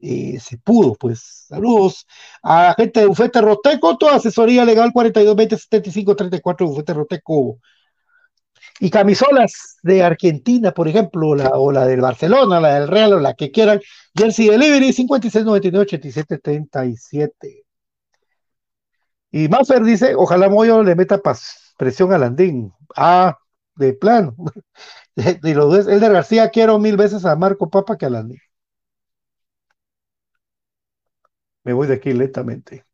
eh, se pudo, pues. Saludos a la gente de Bufete Roteco, toda asesoría legal 42 20 75 34 Bufete Roteco. Y camisolas de Argentina, por ejemplo, la, o la del Barcelona, la del Real, o la que quieran. Jersey Delivery 56 99 87 37. Y Maffer dice: Ojalá Moyo le meta presión a Landín. Ah, de plano. y los dos, el de García quiero mil veces a Marco Papa que a Landín. Me voy de aquí lentamente.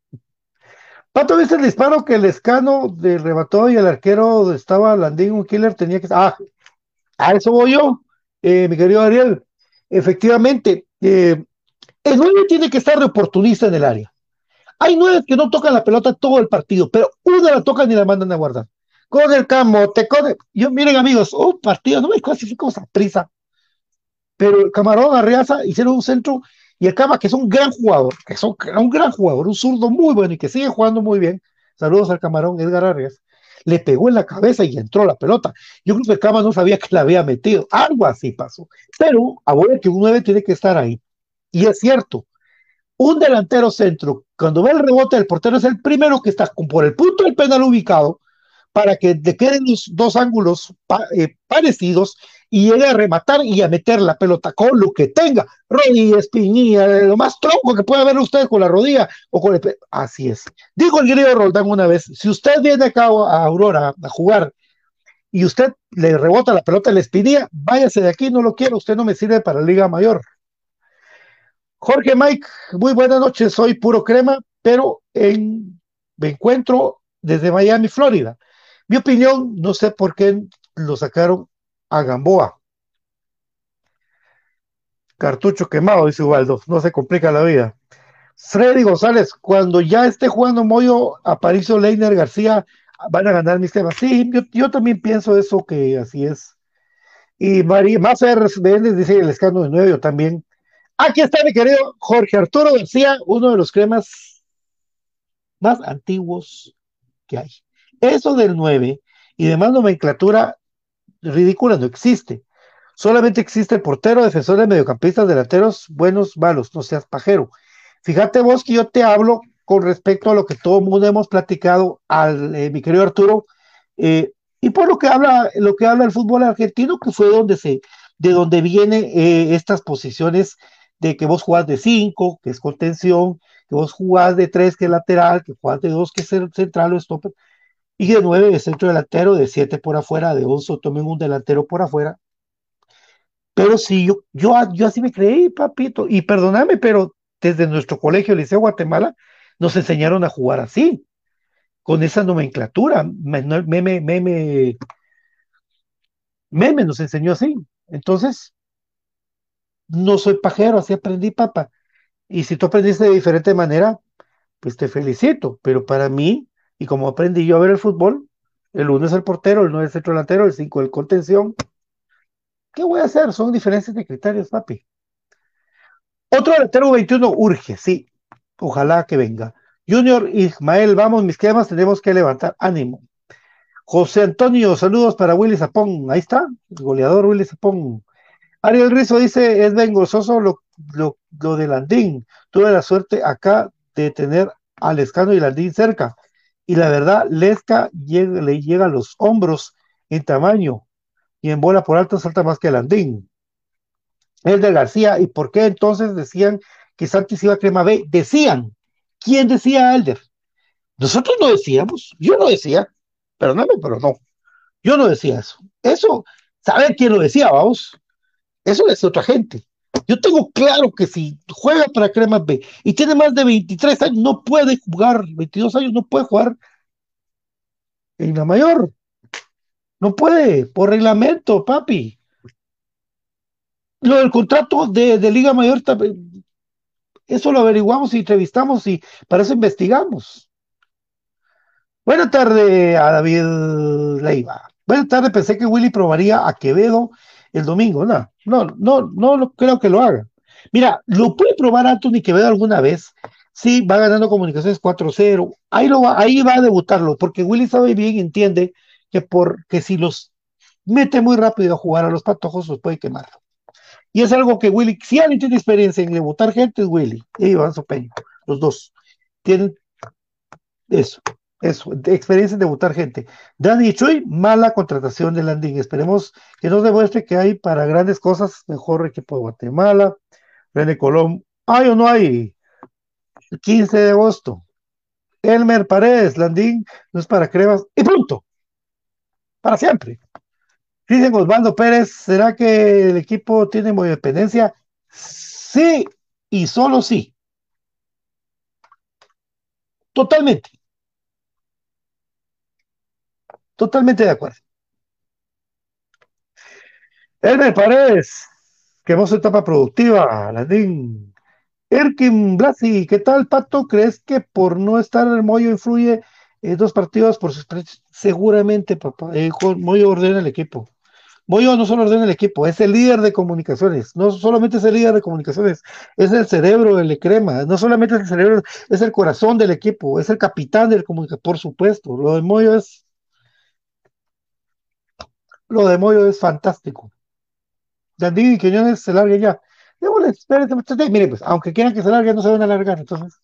Pato, ¿viste el disparo que el escano de rebató y el arquero estaba Landín, un killer, tenía que... Ah, a eso voy yo, eh, mi querido Ariel. Efectivamente, eh, el nueve tiene que estar de oportunista en el área. Hay nueve que no tocan la pelota todo el partido, pero una la tocan y la mandan a guardar. Con el camote, con el... Yo, miren amigos, un partido, no me clasifico esa prisa, pero el Camarón Arriaza hicieron un centro y el Cama, que es un gran jugador, que es un, gran jugador, un zurdo muy bueno y que sigue jugando muy bien. Saludos al camarón Edgar Arias. Le pegó en la cabeza y entró la pelota. Yo creo que el Cama no sabía que la había metido. Algo así pasó. Pero, abuelo, que un 9 tiene que estar ahí. Y es cierto, un delantero centro, cuando ve el rebote del portero, es el primero que está por el punto del penal ubicado para que le queden los dos ángulos eh, parecidos y llegue a rematar y a meter la pelota con lo que tenga, rodilla, espinilla, lo más tronco que pueda ver usted con la rodilla o con el... Así es. Dijo el griego Roldán una vez, si usted viene acá a Aurora a jugar y usted le rebota la pelota en la espinilla, váyase de aquí, no lo quiero, usted no me sirve para la Liga Mayor. Jorge Mike, muy buenas noches, soy puro crema, pero en, me encuentro desde Miami, Florida. Mi opinión, no sé por qué lo sacaron a Gamboa. Cartucho quemado, dice Ubaldo, no se complica la vida. Freddy González, cuando ya esté jugando Moyo, Aparicio Leiner García, van a ganar mis temas. Sí, yo, también pienso eso, que así es. Y María Mafer Méndez dice el escándalo de nueve, yo también. Aquí está mi querido Jorge Arturo García, uno de los cremas más antiguos que hay. Eso del 9 y demás nomenclatura ridícula no existe. Solamente existe el portero, defensores, mediocampistas, delanteros, buenos, malos, no seas pajero. Fíjate vos que yo te hablo con respecto a lo que todo el mundo hemos platicado al eh, mi querido Arturo, eh, y por lo que habla, lo que habla el fútbol argentino, que fue donde se, de donde vienen eh, estas posiciones de que vos jugás de 5, que es contención, que vos jugás de 3, que es lateral, que jugás de 2, que es central o stopper, y de 9 de centro delantero, de 7 por afuera, de 11 tomen un delantero por afuera. Pero sí, yo, yo, así me creí, papito, y perdóname, pero desde nuestro colegio Liceo Guatemala nos enseñaron a jugar así, con esa nomenclatura. Meme, meme, meme nos enseñó así. Entonces, no soy pajero, así aprendí, papá. Y si tú aprendiste de diferente manera, pues te felicito. Pero para mí, y como aprendí yo a ver el fútbol, el uno es el portero, el 9 es el centro delantero, el 5 el contención. ¿Qué voy a hacer? Son diferencias de criterios, papi. Otro delantero 21 urge, sí. Ojalá que venga. Junior Ismael, vamos, mis quemas, tenemos que levantar ánimo. José Antonio, saludos para Willy Zapón. Ahí está, el goleador Willy Zapón. Ariel Rizo dice, es vengozoso lo, lo, lo de Landín. Tuve la suerte acá de tener a Lescano y Landín cerca. Y la verdad, Lesca le llega a los hombros en tamaño y en bola por alto salta más que Landín. El de García, ¿y por qué entonces decían que Santis iba a crema B? Decían. ¿Quién decía Elder? Nosotros no decíamos, yo no decía, perdóname, pero no. Yo no decía eso. Eso, saber quién lo decía, vamos. Eso es otra gente. Yo tengo claro que si juega para Crema B y tiene más de 23 años, no puede jugar, 22 años, no puede jugar en la mayor. No puede, por reglamento, papi. Lo del contrato de, de Liga Mayor, eso lo averiguamos y entrevistamos y para eso investigamos. Buenas tardes a David Leiva. Buenas tardes, pensé que Willy probaría a Quevedo el domingo. No, no, no, no, creo que lo haga. Mira, lo puede probar Anthony Quevedo alguna vez. Sí, va ganando comunicaciones 4-0. Ahí, lo va, ahí va a debutarlo, porque Willy sabe bien, entiende que, porque si los mete muy rápido a jugar a los patojos, los puede quemar. Y es algo que Willy, si alguien tiene experiencia en debutar gente, es Willy y Iván Sopeño, los dos. Tienen eso. Eso, experiencia en debutar gente. Dani Chuy, mala contratación de Landing. Esperemos que nos demuestre que hay para grandes cosas mejor equipo de Guatemala. René Colón, ¿hay o no hay? El 15 de agosto. Elmer Paredes, Landín, no es para crevas. Y punto. Para siempre. Dicen Osvaldo Pérez, ¿será que el equipo tiene muy dependencia? Sí, y solo sí. Totalmente. Totalmente de acuerdo. Elmer Paredes, que vos etapa productiva, Landín. Erkin Blasi, ¿qué tal, Pato? ¿Crees que por no estar el Moyo influye en dos partidos por Seguramente, papá. Eh, Moyo ordena el equipo. Moyo no solo ordena el equipo, es el líder de comunicaciones. No solamente es el líder de comunicaciones, es el cerebro del crema. No solamente es el cerebro, es el corazón del equipo, es el capitán del comunicador, por supuesto. Lo de Moyo es lo de Moyo es fantástico. Dandini y Quiñones se larguen ya. espérense, mire, pues, aunque quieran que se larguen, no se van a largar. Entonces,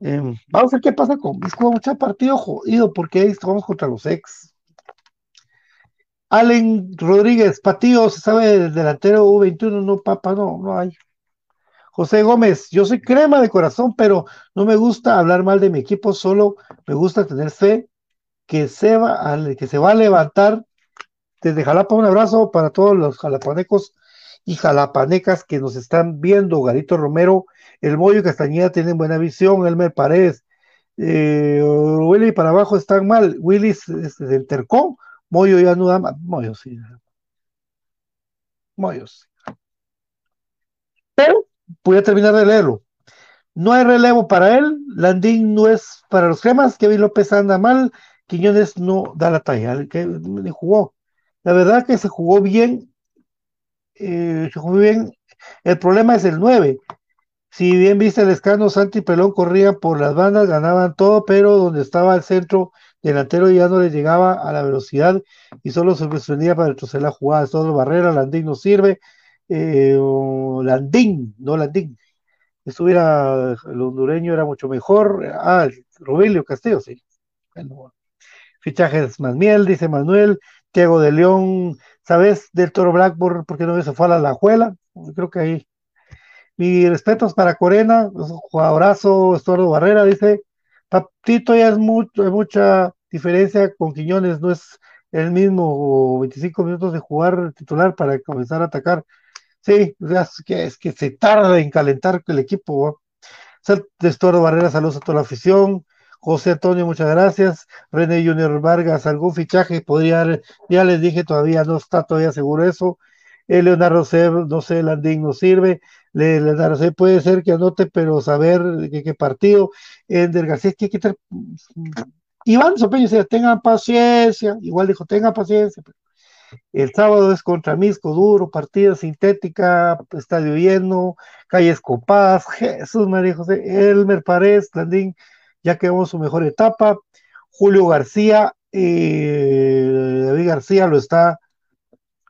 em, vamos a ver qué pasa con Visco. Mucho partido jodido porque ahí estamos contra los ex. Allen Rodríguez, Patío, se sabe del delantero U21, no, papá, no, no hay. José Gómez, yo soy crema de corazón, pero no me gusta hablar mal de mi equipo, solo me gusta tener fe que se va, que se va a levantar desde Jalapa, un abrazo para todos los jalapanecos y jalapanecas que nos están viendo. Garito Romero, El Moyo y Castañeda tienen buena visión. Elmer Paredes, eh, Willy para abajo están mal. Willy se entercó. Moyo ya no da más. Moyo sí. Moyo sí. Pero voy a terminar de leerlo. No hay relevo para él. Landín no es para los cremas. Kevin López anda mal. Quiñones no da la talla. Que jugó. La verdad que se jugó bien, eh, se jugó bien. El problema es el 9. Si bien viste el escano, Santi y Pelón corrían por las bandas, ganaban todo, pero donde estaba el centro delantero ya no le llegaba a la velocidad y solo se sorprendía para retroceder la jugada. Todo barrera, Landín no sirve. Eh, Landín, no Landín. Estuviera el hondureño era mucho mejor. Ah, Rogelio Castillo, sí. Bueno, fichajes más miel, dice Manuel. Diego de León, ¿sabes? Del Toro Blackburn, porque no se fue a la Lajuela. Creo que ahí. Mis respetos para Corena, jugadorazo, Estuardo Barrera, dice, Papito ya es mucho, hay mucha diferencia con Quiñones, no es el mismo 25 minutos de jugar titular para comenzar a atacar. Sí, es que, es que se tarda en calentar el equipo. Estuardo Barrera, saludos a toda la afición. José Antonio, muchas gracias. René Junior Vargas, algún fichaje podría, ya les dije, todavía no está todavía seguro eso. Eh, Leonardo C, no sé, Landín no sirve. Leonardo C puede ser que anote, pero saber de qué partido. Ender García, que que Iván Sopeño tengan paciencia. Igual dijo, tengan paciencia. El sábado es contra Misco, duro, partida sintética, estadio lleno, calles copadas. Jesús María José, Elmer Paredes, Landín ya quedamos su mejor etapa. Julio García, eh, David García lo está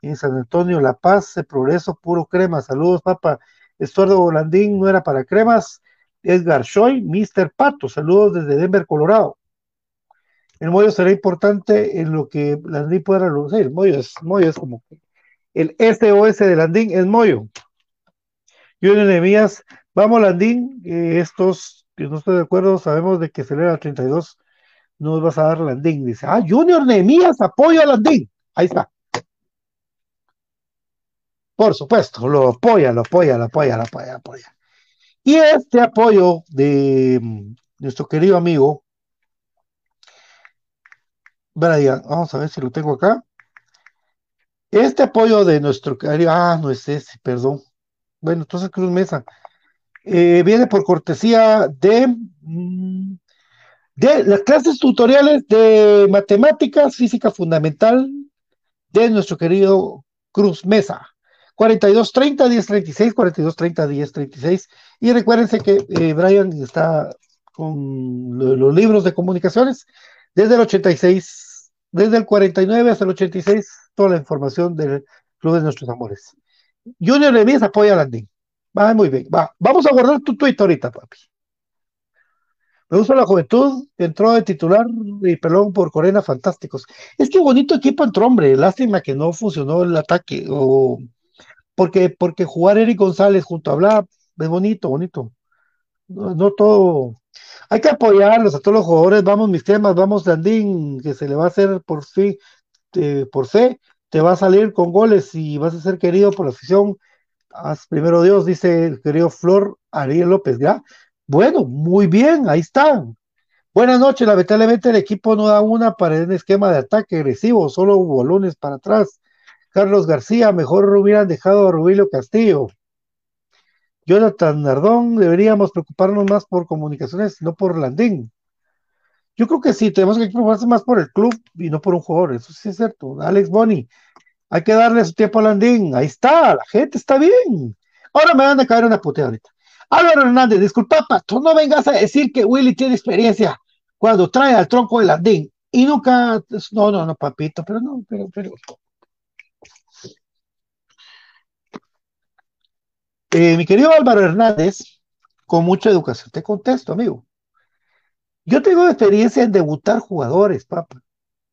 en San Antonio, La Paz, de progreso, puro crema. Saludos, papá. Estuardo Volandín no era para cremas. Edgar Shoy, Mr. Pato, saludos desde Denver, Colorado. El Moyo será importante en lo que Landín pueda relucir. El Moyo es, Moyo es como el SOS de Landín es Moyo. Yo en vamos Landín, eh, estos no estoy de acuerdo, sabemos de que celebra el 32, no vas a dar Landín. Dice, ah, Junior Nehemías apoya a Landín. Ahí está. Por supuesto, lo apoya, lo apoya, lo apoya, lo apoya, lo apoya. Y este apoyo de mm, nuestro querido amigo, vamos a ver si lo tengo acá. Este apoyo de nuestro querido, ah, no es ese, perdón. Bueno, entonces Cruz Mesa. Eh, viene por cortesía de, mm, de las clases tutoriales de matemáticas, física fundamental de nuestro querido Cruz Mesa. 4230 1036, 4230 1036. Y recuérdense que eh, Brian está con los libros de comunicaciones desde el 86, desde el 49 hasta el 86, toda la información del Club de Nuestros Amores. Junior Levis apoya a Landing. Va muy bien, va. Vamos a guardar tu tweet ahorita, papi. Me gusta la juventud, entró de titular y pelón por Corena, fantásticos. Es que bonito equipo entró, hombre. Lástima que no funcionó el ataque. O porque, porque jugar Eric González junto a Bla es bonito, bonito. No, todo. Hay que apoyarlos a todos los jugadores. Vamos, mis temas, vamos, Dandín, que se le va a hacer por fin, eh, por fe, te va a salir con goles y vas a ser querido por la afición primero Dios, dice el querido Flor Ariel López, ¿ya? Bueno, muy bien, ahí están. Buenas noches, lamentablemente el equipo no da una para un esquema de ataque agresivo, solo bolones para atrás. Carlos García, mejor hubieran dejado a Rubilio Castillo. Jonathan Nardón, deberíamos preocuparnos más por comunicaciones, no por Landín. Yo creo que sí, tenemos que preocuparse más por el club y no por un jugador, eso sí es cierto. Alex Boni, hay que darle su tiempo a Landín. Ahí está, la gente está bien. Ahora me van a caer una puteada ahorita. Álvaro Hernández, disculpa, tú no vengas a decir que Willy tiene experiencia cuando trae al tronco de Landín. Y nunca, no, no, no, papito, pero no, pero, pero. Eh, mi querido Álvaro Hernández, con mucha educación, te contesto, amigo. Yo tengo experiencia en debutar jugadores, papá,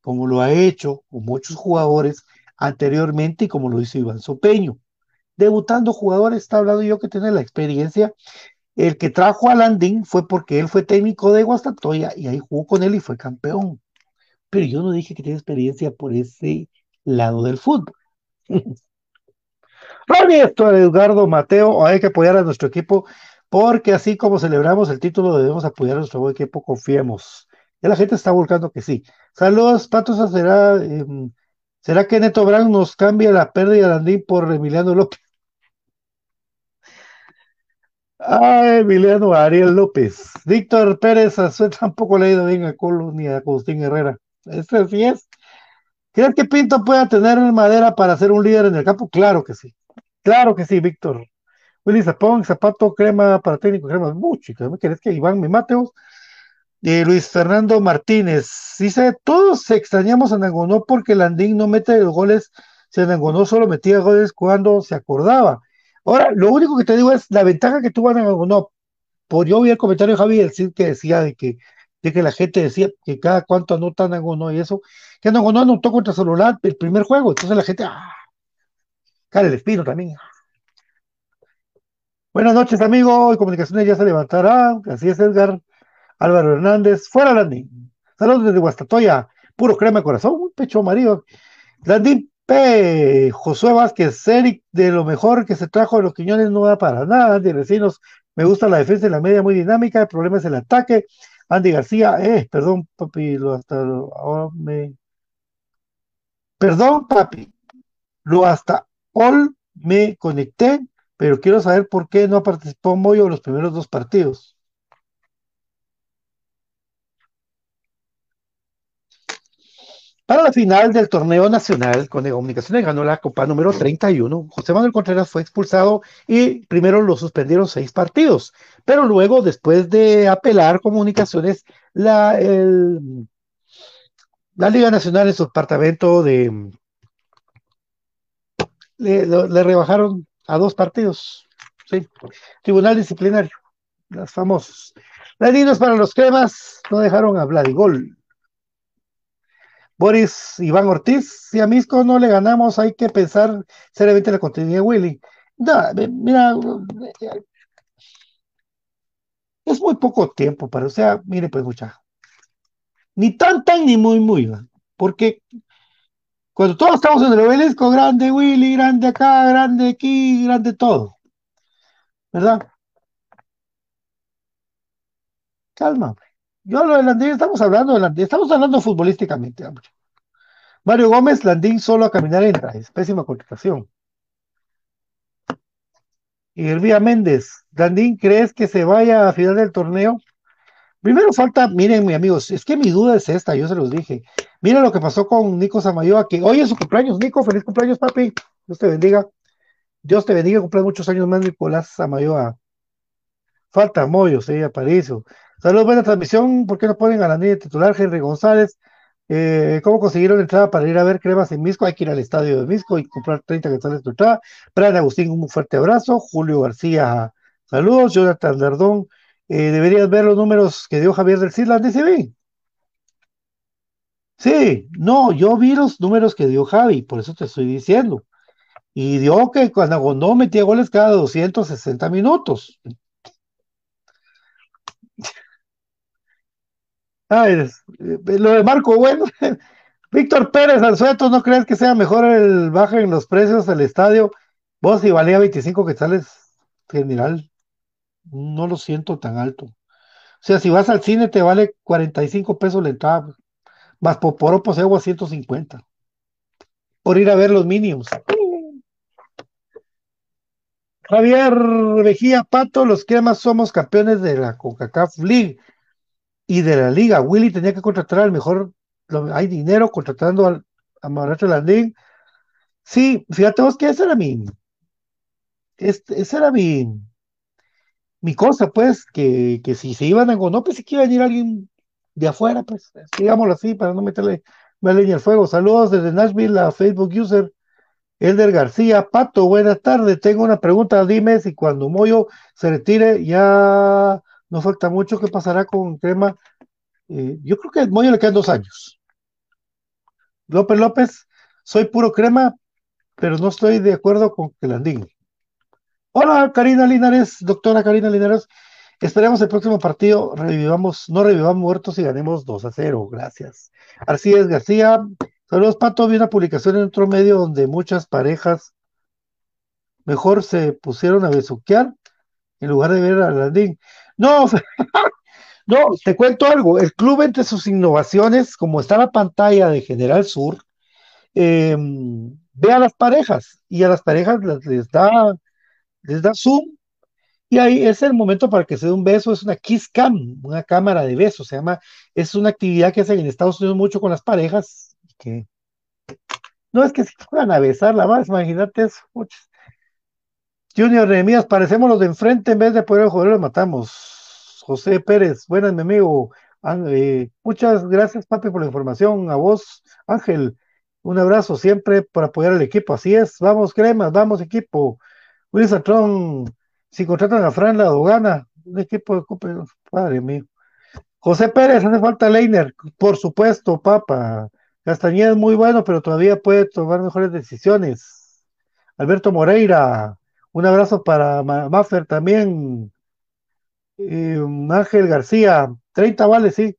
como lo ha hecho muchos jugadores anteriormente y como lo hizo Iván Sopeño. Debutando jugadores, está hablando yo que tiene la experiencia. El que trajo a Landín fue porque él fue técnico de Guastatoya y ahí jugó con él y fue campeón. Pero yo no dije que tiene experiencia por ese lado del fútbol. Ronnie, esto Edgardo Mateo, hay que apoyar a nuestro equipo porque así como celebramos el título debemos apoyar a nuestro equipo, confiemos. Ya la gente está volcando que sí. Saludos, Patos, será em, ¿Será que Neto Brown nos cambia la pérdida de Andín por Emiliano López? Ay, Emiliano Ariel López. Víctor Pérez, tampoco le ha ido bien a Colo ni a Agustín Herrera. Este sí es. ¿Crees que Pinto pueda tener madera para ser un líder en el campo? Claro que sí. Claro que sí, Víctor. Willy Zapón, zapato, crema para técnico, crema. Mucho, ¿me querés que Iván me mateos? Luis Fernando Martínez dice: Todos extrañamos a Nangonó porque Landín no mete los goles. Se Nangonó solo metía goles cuando se acordaba. Ahora, lo único que te digo es la ventaja que tuvo Nangonó. Por yo vi el comentario de Javi decir que decía de que de que la gente decía que cada cuánto anotan Angonó y eso, que Angonó anotó contra Celular el primer juego, entonces la gente, ah, Cara el Espino también. Buenas noches, amigo. Comunicaciones ya se levantará. Así es, Edgar. Álvaro Hernández. Fuera, Landín. Saludos desde Guastatoya. Puro crema de corazón. Un pecho amarillo. Landín P. Josué Vázquez. Eric, de lo mejor que se trajo de los Quiñones, no da para nada. Andy Recinos. Me gusta la defensa y la media muy dinámica. El problema es el ataque. Andy García. Eh, perdón, papi. Lo hasta ahora me. Perdón, papi. Lo hasta all me conecté, pero quiero saber por qué no participó Moyo en los primeros dos partidos. Para la final del torneo nacional, con Comunicaciones ganó la Copa número 31. José Manuel Contreras fue expulsado y primero lo suspendieron seis partidos, pero luego, después de apelar Comunicaciones, la, la Liga Nacional en su departamento de le, rebajaron a dos partidos. Sí. Tribunal disciplinario, las famosas. Ladinos para los cremas, no dejaron a Vladigol. Boris Iván Ortiz, si a Misco no le ganamos, hay que pensar seriamente la continuidad de Willy. No, mira, es muy poco tiempo para, o sea, mire pues mucha, ni tan tan ni muy muy, porque cuando todos estamos en el obelisco, grande Willy, grande acá, grande aquí, grande todo. ¿Verdad? Calma, Yo lo de Landín, estamos hablando de Landín, estamos hablando futbolísticamente. Mario Gómez, Landín solo a caminar entra, es pésima contratación. Y Elvía Méndez, Landín, ¿crees que se vaya a final del torneo? Primero falta, miren, mi amigos, es que mi duda es esta, yo se los dije. Miren lo que pasó con Nico Samayoa, que hoy es su cumpleaños. Nico, feliz cumpleaños, papi. Dios te bendiga. Dios te bendiga, cumpleaños muchos años más, Nicolás Samayoa. Falta Moyo, sí, Aparicio. Saludos, buena transmisión. ¿Por qué no ponen a la niña titular, Henry González? Eh, ¿Cómo consiguieron entrada para ir a ver cremas en Misco? Hay que ir al estadio de Misco y comprar 30 quetzales de entrada. Brian Agustín, un fuerte abrazo. Julio García, saludos. Jonathan Dardón, eh, deberías ver los números que dio Javier del Cisla DCB. Sí, no, yo vi los números que dio Javi, por eso te estoy diciendo. Y dio que cuando Gondó metía goles cada 260 minutos. Ay, eh, lo de Marco, bueno, Víctor Pérez Alzueto, ¿no crees que sea mejor el baje en los precios del estadio? Vos si valía 25 quetzales general, no lo siento tan alto. O sea, si vas al cine te vale 45 pesos la entrada, más por se agua 150 por ir a ver los Minions. Javier Vejía Pato, los que más somos campeones de la CONCACAF League y de la liga. Willy tenía que contratar al mejor, hay dinero contratando al, a Maracho Landín. Sí, fíjate vos que ese era mi, este, ese era mi, mi cosa, pues, que, que si se iban a no pensé que iba a venir alguien de afuera, pues, digámoslo así, para no meterle más leña al fuego. Saludos desde Nashville a Facebook User Elder García. Pato, buenas tardes. Tengo una pregunta. Dime si cuando Moyo se retire ya no falta mucho. ¿Qué pasará con Crema? Eh, yo creo que a Moyo le quedan dos años. López López, soy puro crema, pero no estoy de acuerdo con que la Hola, Karina Linares, doctora Karina Linares. Esperemos el próximo partido, revivamos, no revivamos muertos y ganemos 2 a 0. Gracias. es, García. Saludos, Pato. Vi una publicación en otro medio donde muchas parejas mejor se pusieron a besuquear en lugar de ver a Landín. No, no, te cuento algo. El club, entre sus innovaciones, como está la pantalla de General Sur, em, ve a las parejas y a las parejas les da les da zoom y ahí es el momento para que se dé un beso, es una kiss cam, una cámara de besos, se llama, es una actividad que hacen en Estados Unidos mucho con las parejas, que no es que se puedan a besar la más, imagínate eso. Junior Nehemías, parecemos los de enfrente, en vez de poder jugar los matamos. José Pérez, buenas, mi amigo. Eh, muchas gracias, papi, por la información. A vos, Ángel, un abrazo siempre por apoyar al equipo. Así es, vamos, cremas, vamos, equipo. Willy Satrón, si contratan a Fran la Dogana, un equipo de padre mío. José Pérez, hace falta Leiner, por supuesto, papa. Castañeda es muy bueno, pero todavía puede tomar mejores decisiones. Alberto Moreira, un abrazo para Maffer también. Ángel García, 30 vale, sí.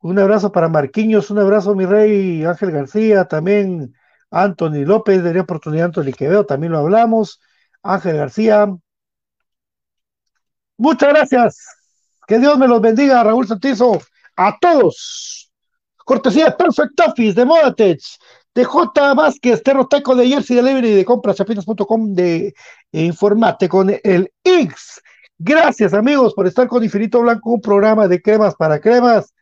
Un abrazo para Marquiños, un abrazo, mi rey Ángel García, también Anthony López, de oportunidad Anthony Quevedo, también lo hablamos. Ángel García. Muchas gracias. Que Dios me los bendiga, Raúl Santizo. A todos. Cortesía de Perfect Office, de Modatech, de J. Vázquez, Terroteco de Jersey Delivery, de compraschapinas.com, de Informate con el X. Gracias, amigos, por estar con Infinito Blanco, un programa de cremas para cremas.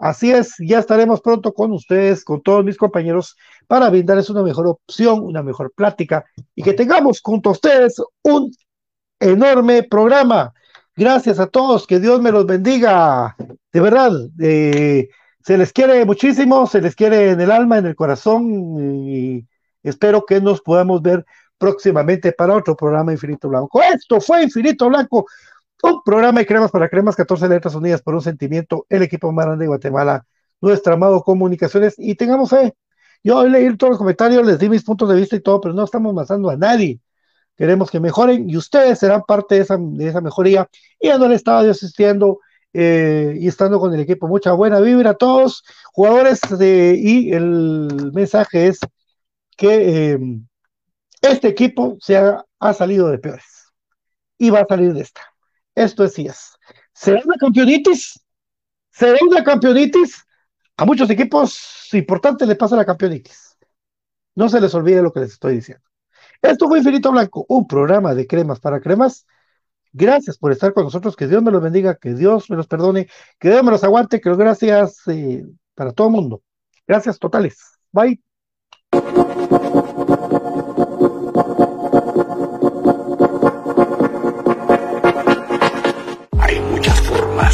Así es, ya estaremos pronto con ustedes, con todos mis compañeros, para brindarles una mejor opción, una mejor plática y que tengamos junto a ustedes un enorme programa. Gracias a todos, que Dios me los bendiga. De verdad, eh, se les quiere muchísimo, se les quiere en el alma, en el corazón y espero que nos podamos ver próximamente para otro programa Infinito Blanco. Esto fue Infinito Blanco un programa de cremas para cremas, 14 letras unidas por un sentimiento, el equipo más grande de Guatemala, nuestro amado Comunicaciones, y tengamos fe. Yo leí todos los comentarios, les di mis puntos de vista y todo, pero no estamos matando a nadie. Queremos que mejoren y ustedes serán parte de esa, de esa mejoría. Y en el estadio asistiendo eh, y estando con el equipo. Mucha buena vibra a todos, jugadores, y el mensaje es que eh, este equipo se ha, salido de peores y va a salir de esta. Esto es es. ¿Será una campeonitis? ¿Será una campeonitis? A muchos equipos importantes les pasa la campeonitis. No se les olvide lo que les estoy diciendo. Esto fue Infinito Blanco, un programa de cremas para cremas. Gracias por estar con nosotros. Que Dios me los bendiga, que Dios me los perdone, que Dios me los aguante. Que gracias eh, para todo el mundo. Gracias totales. Bye.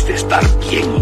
de estar bien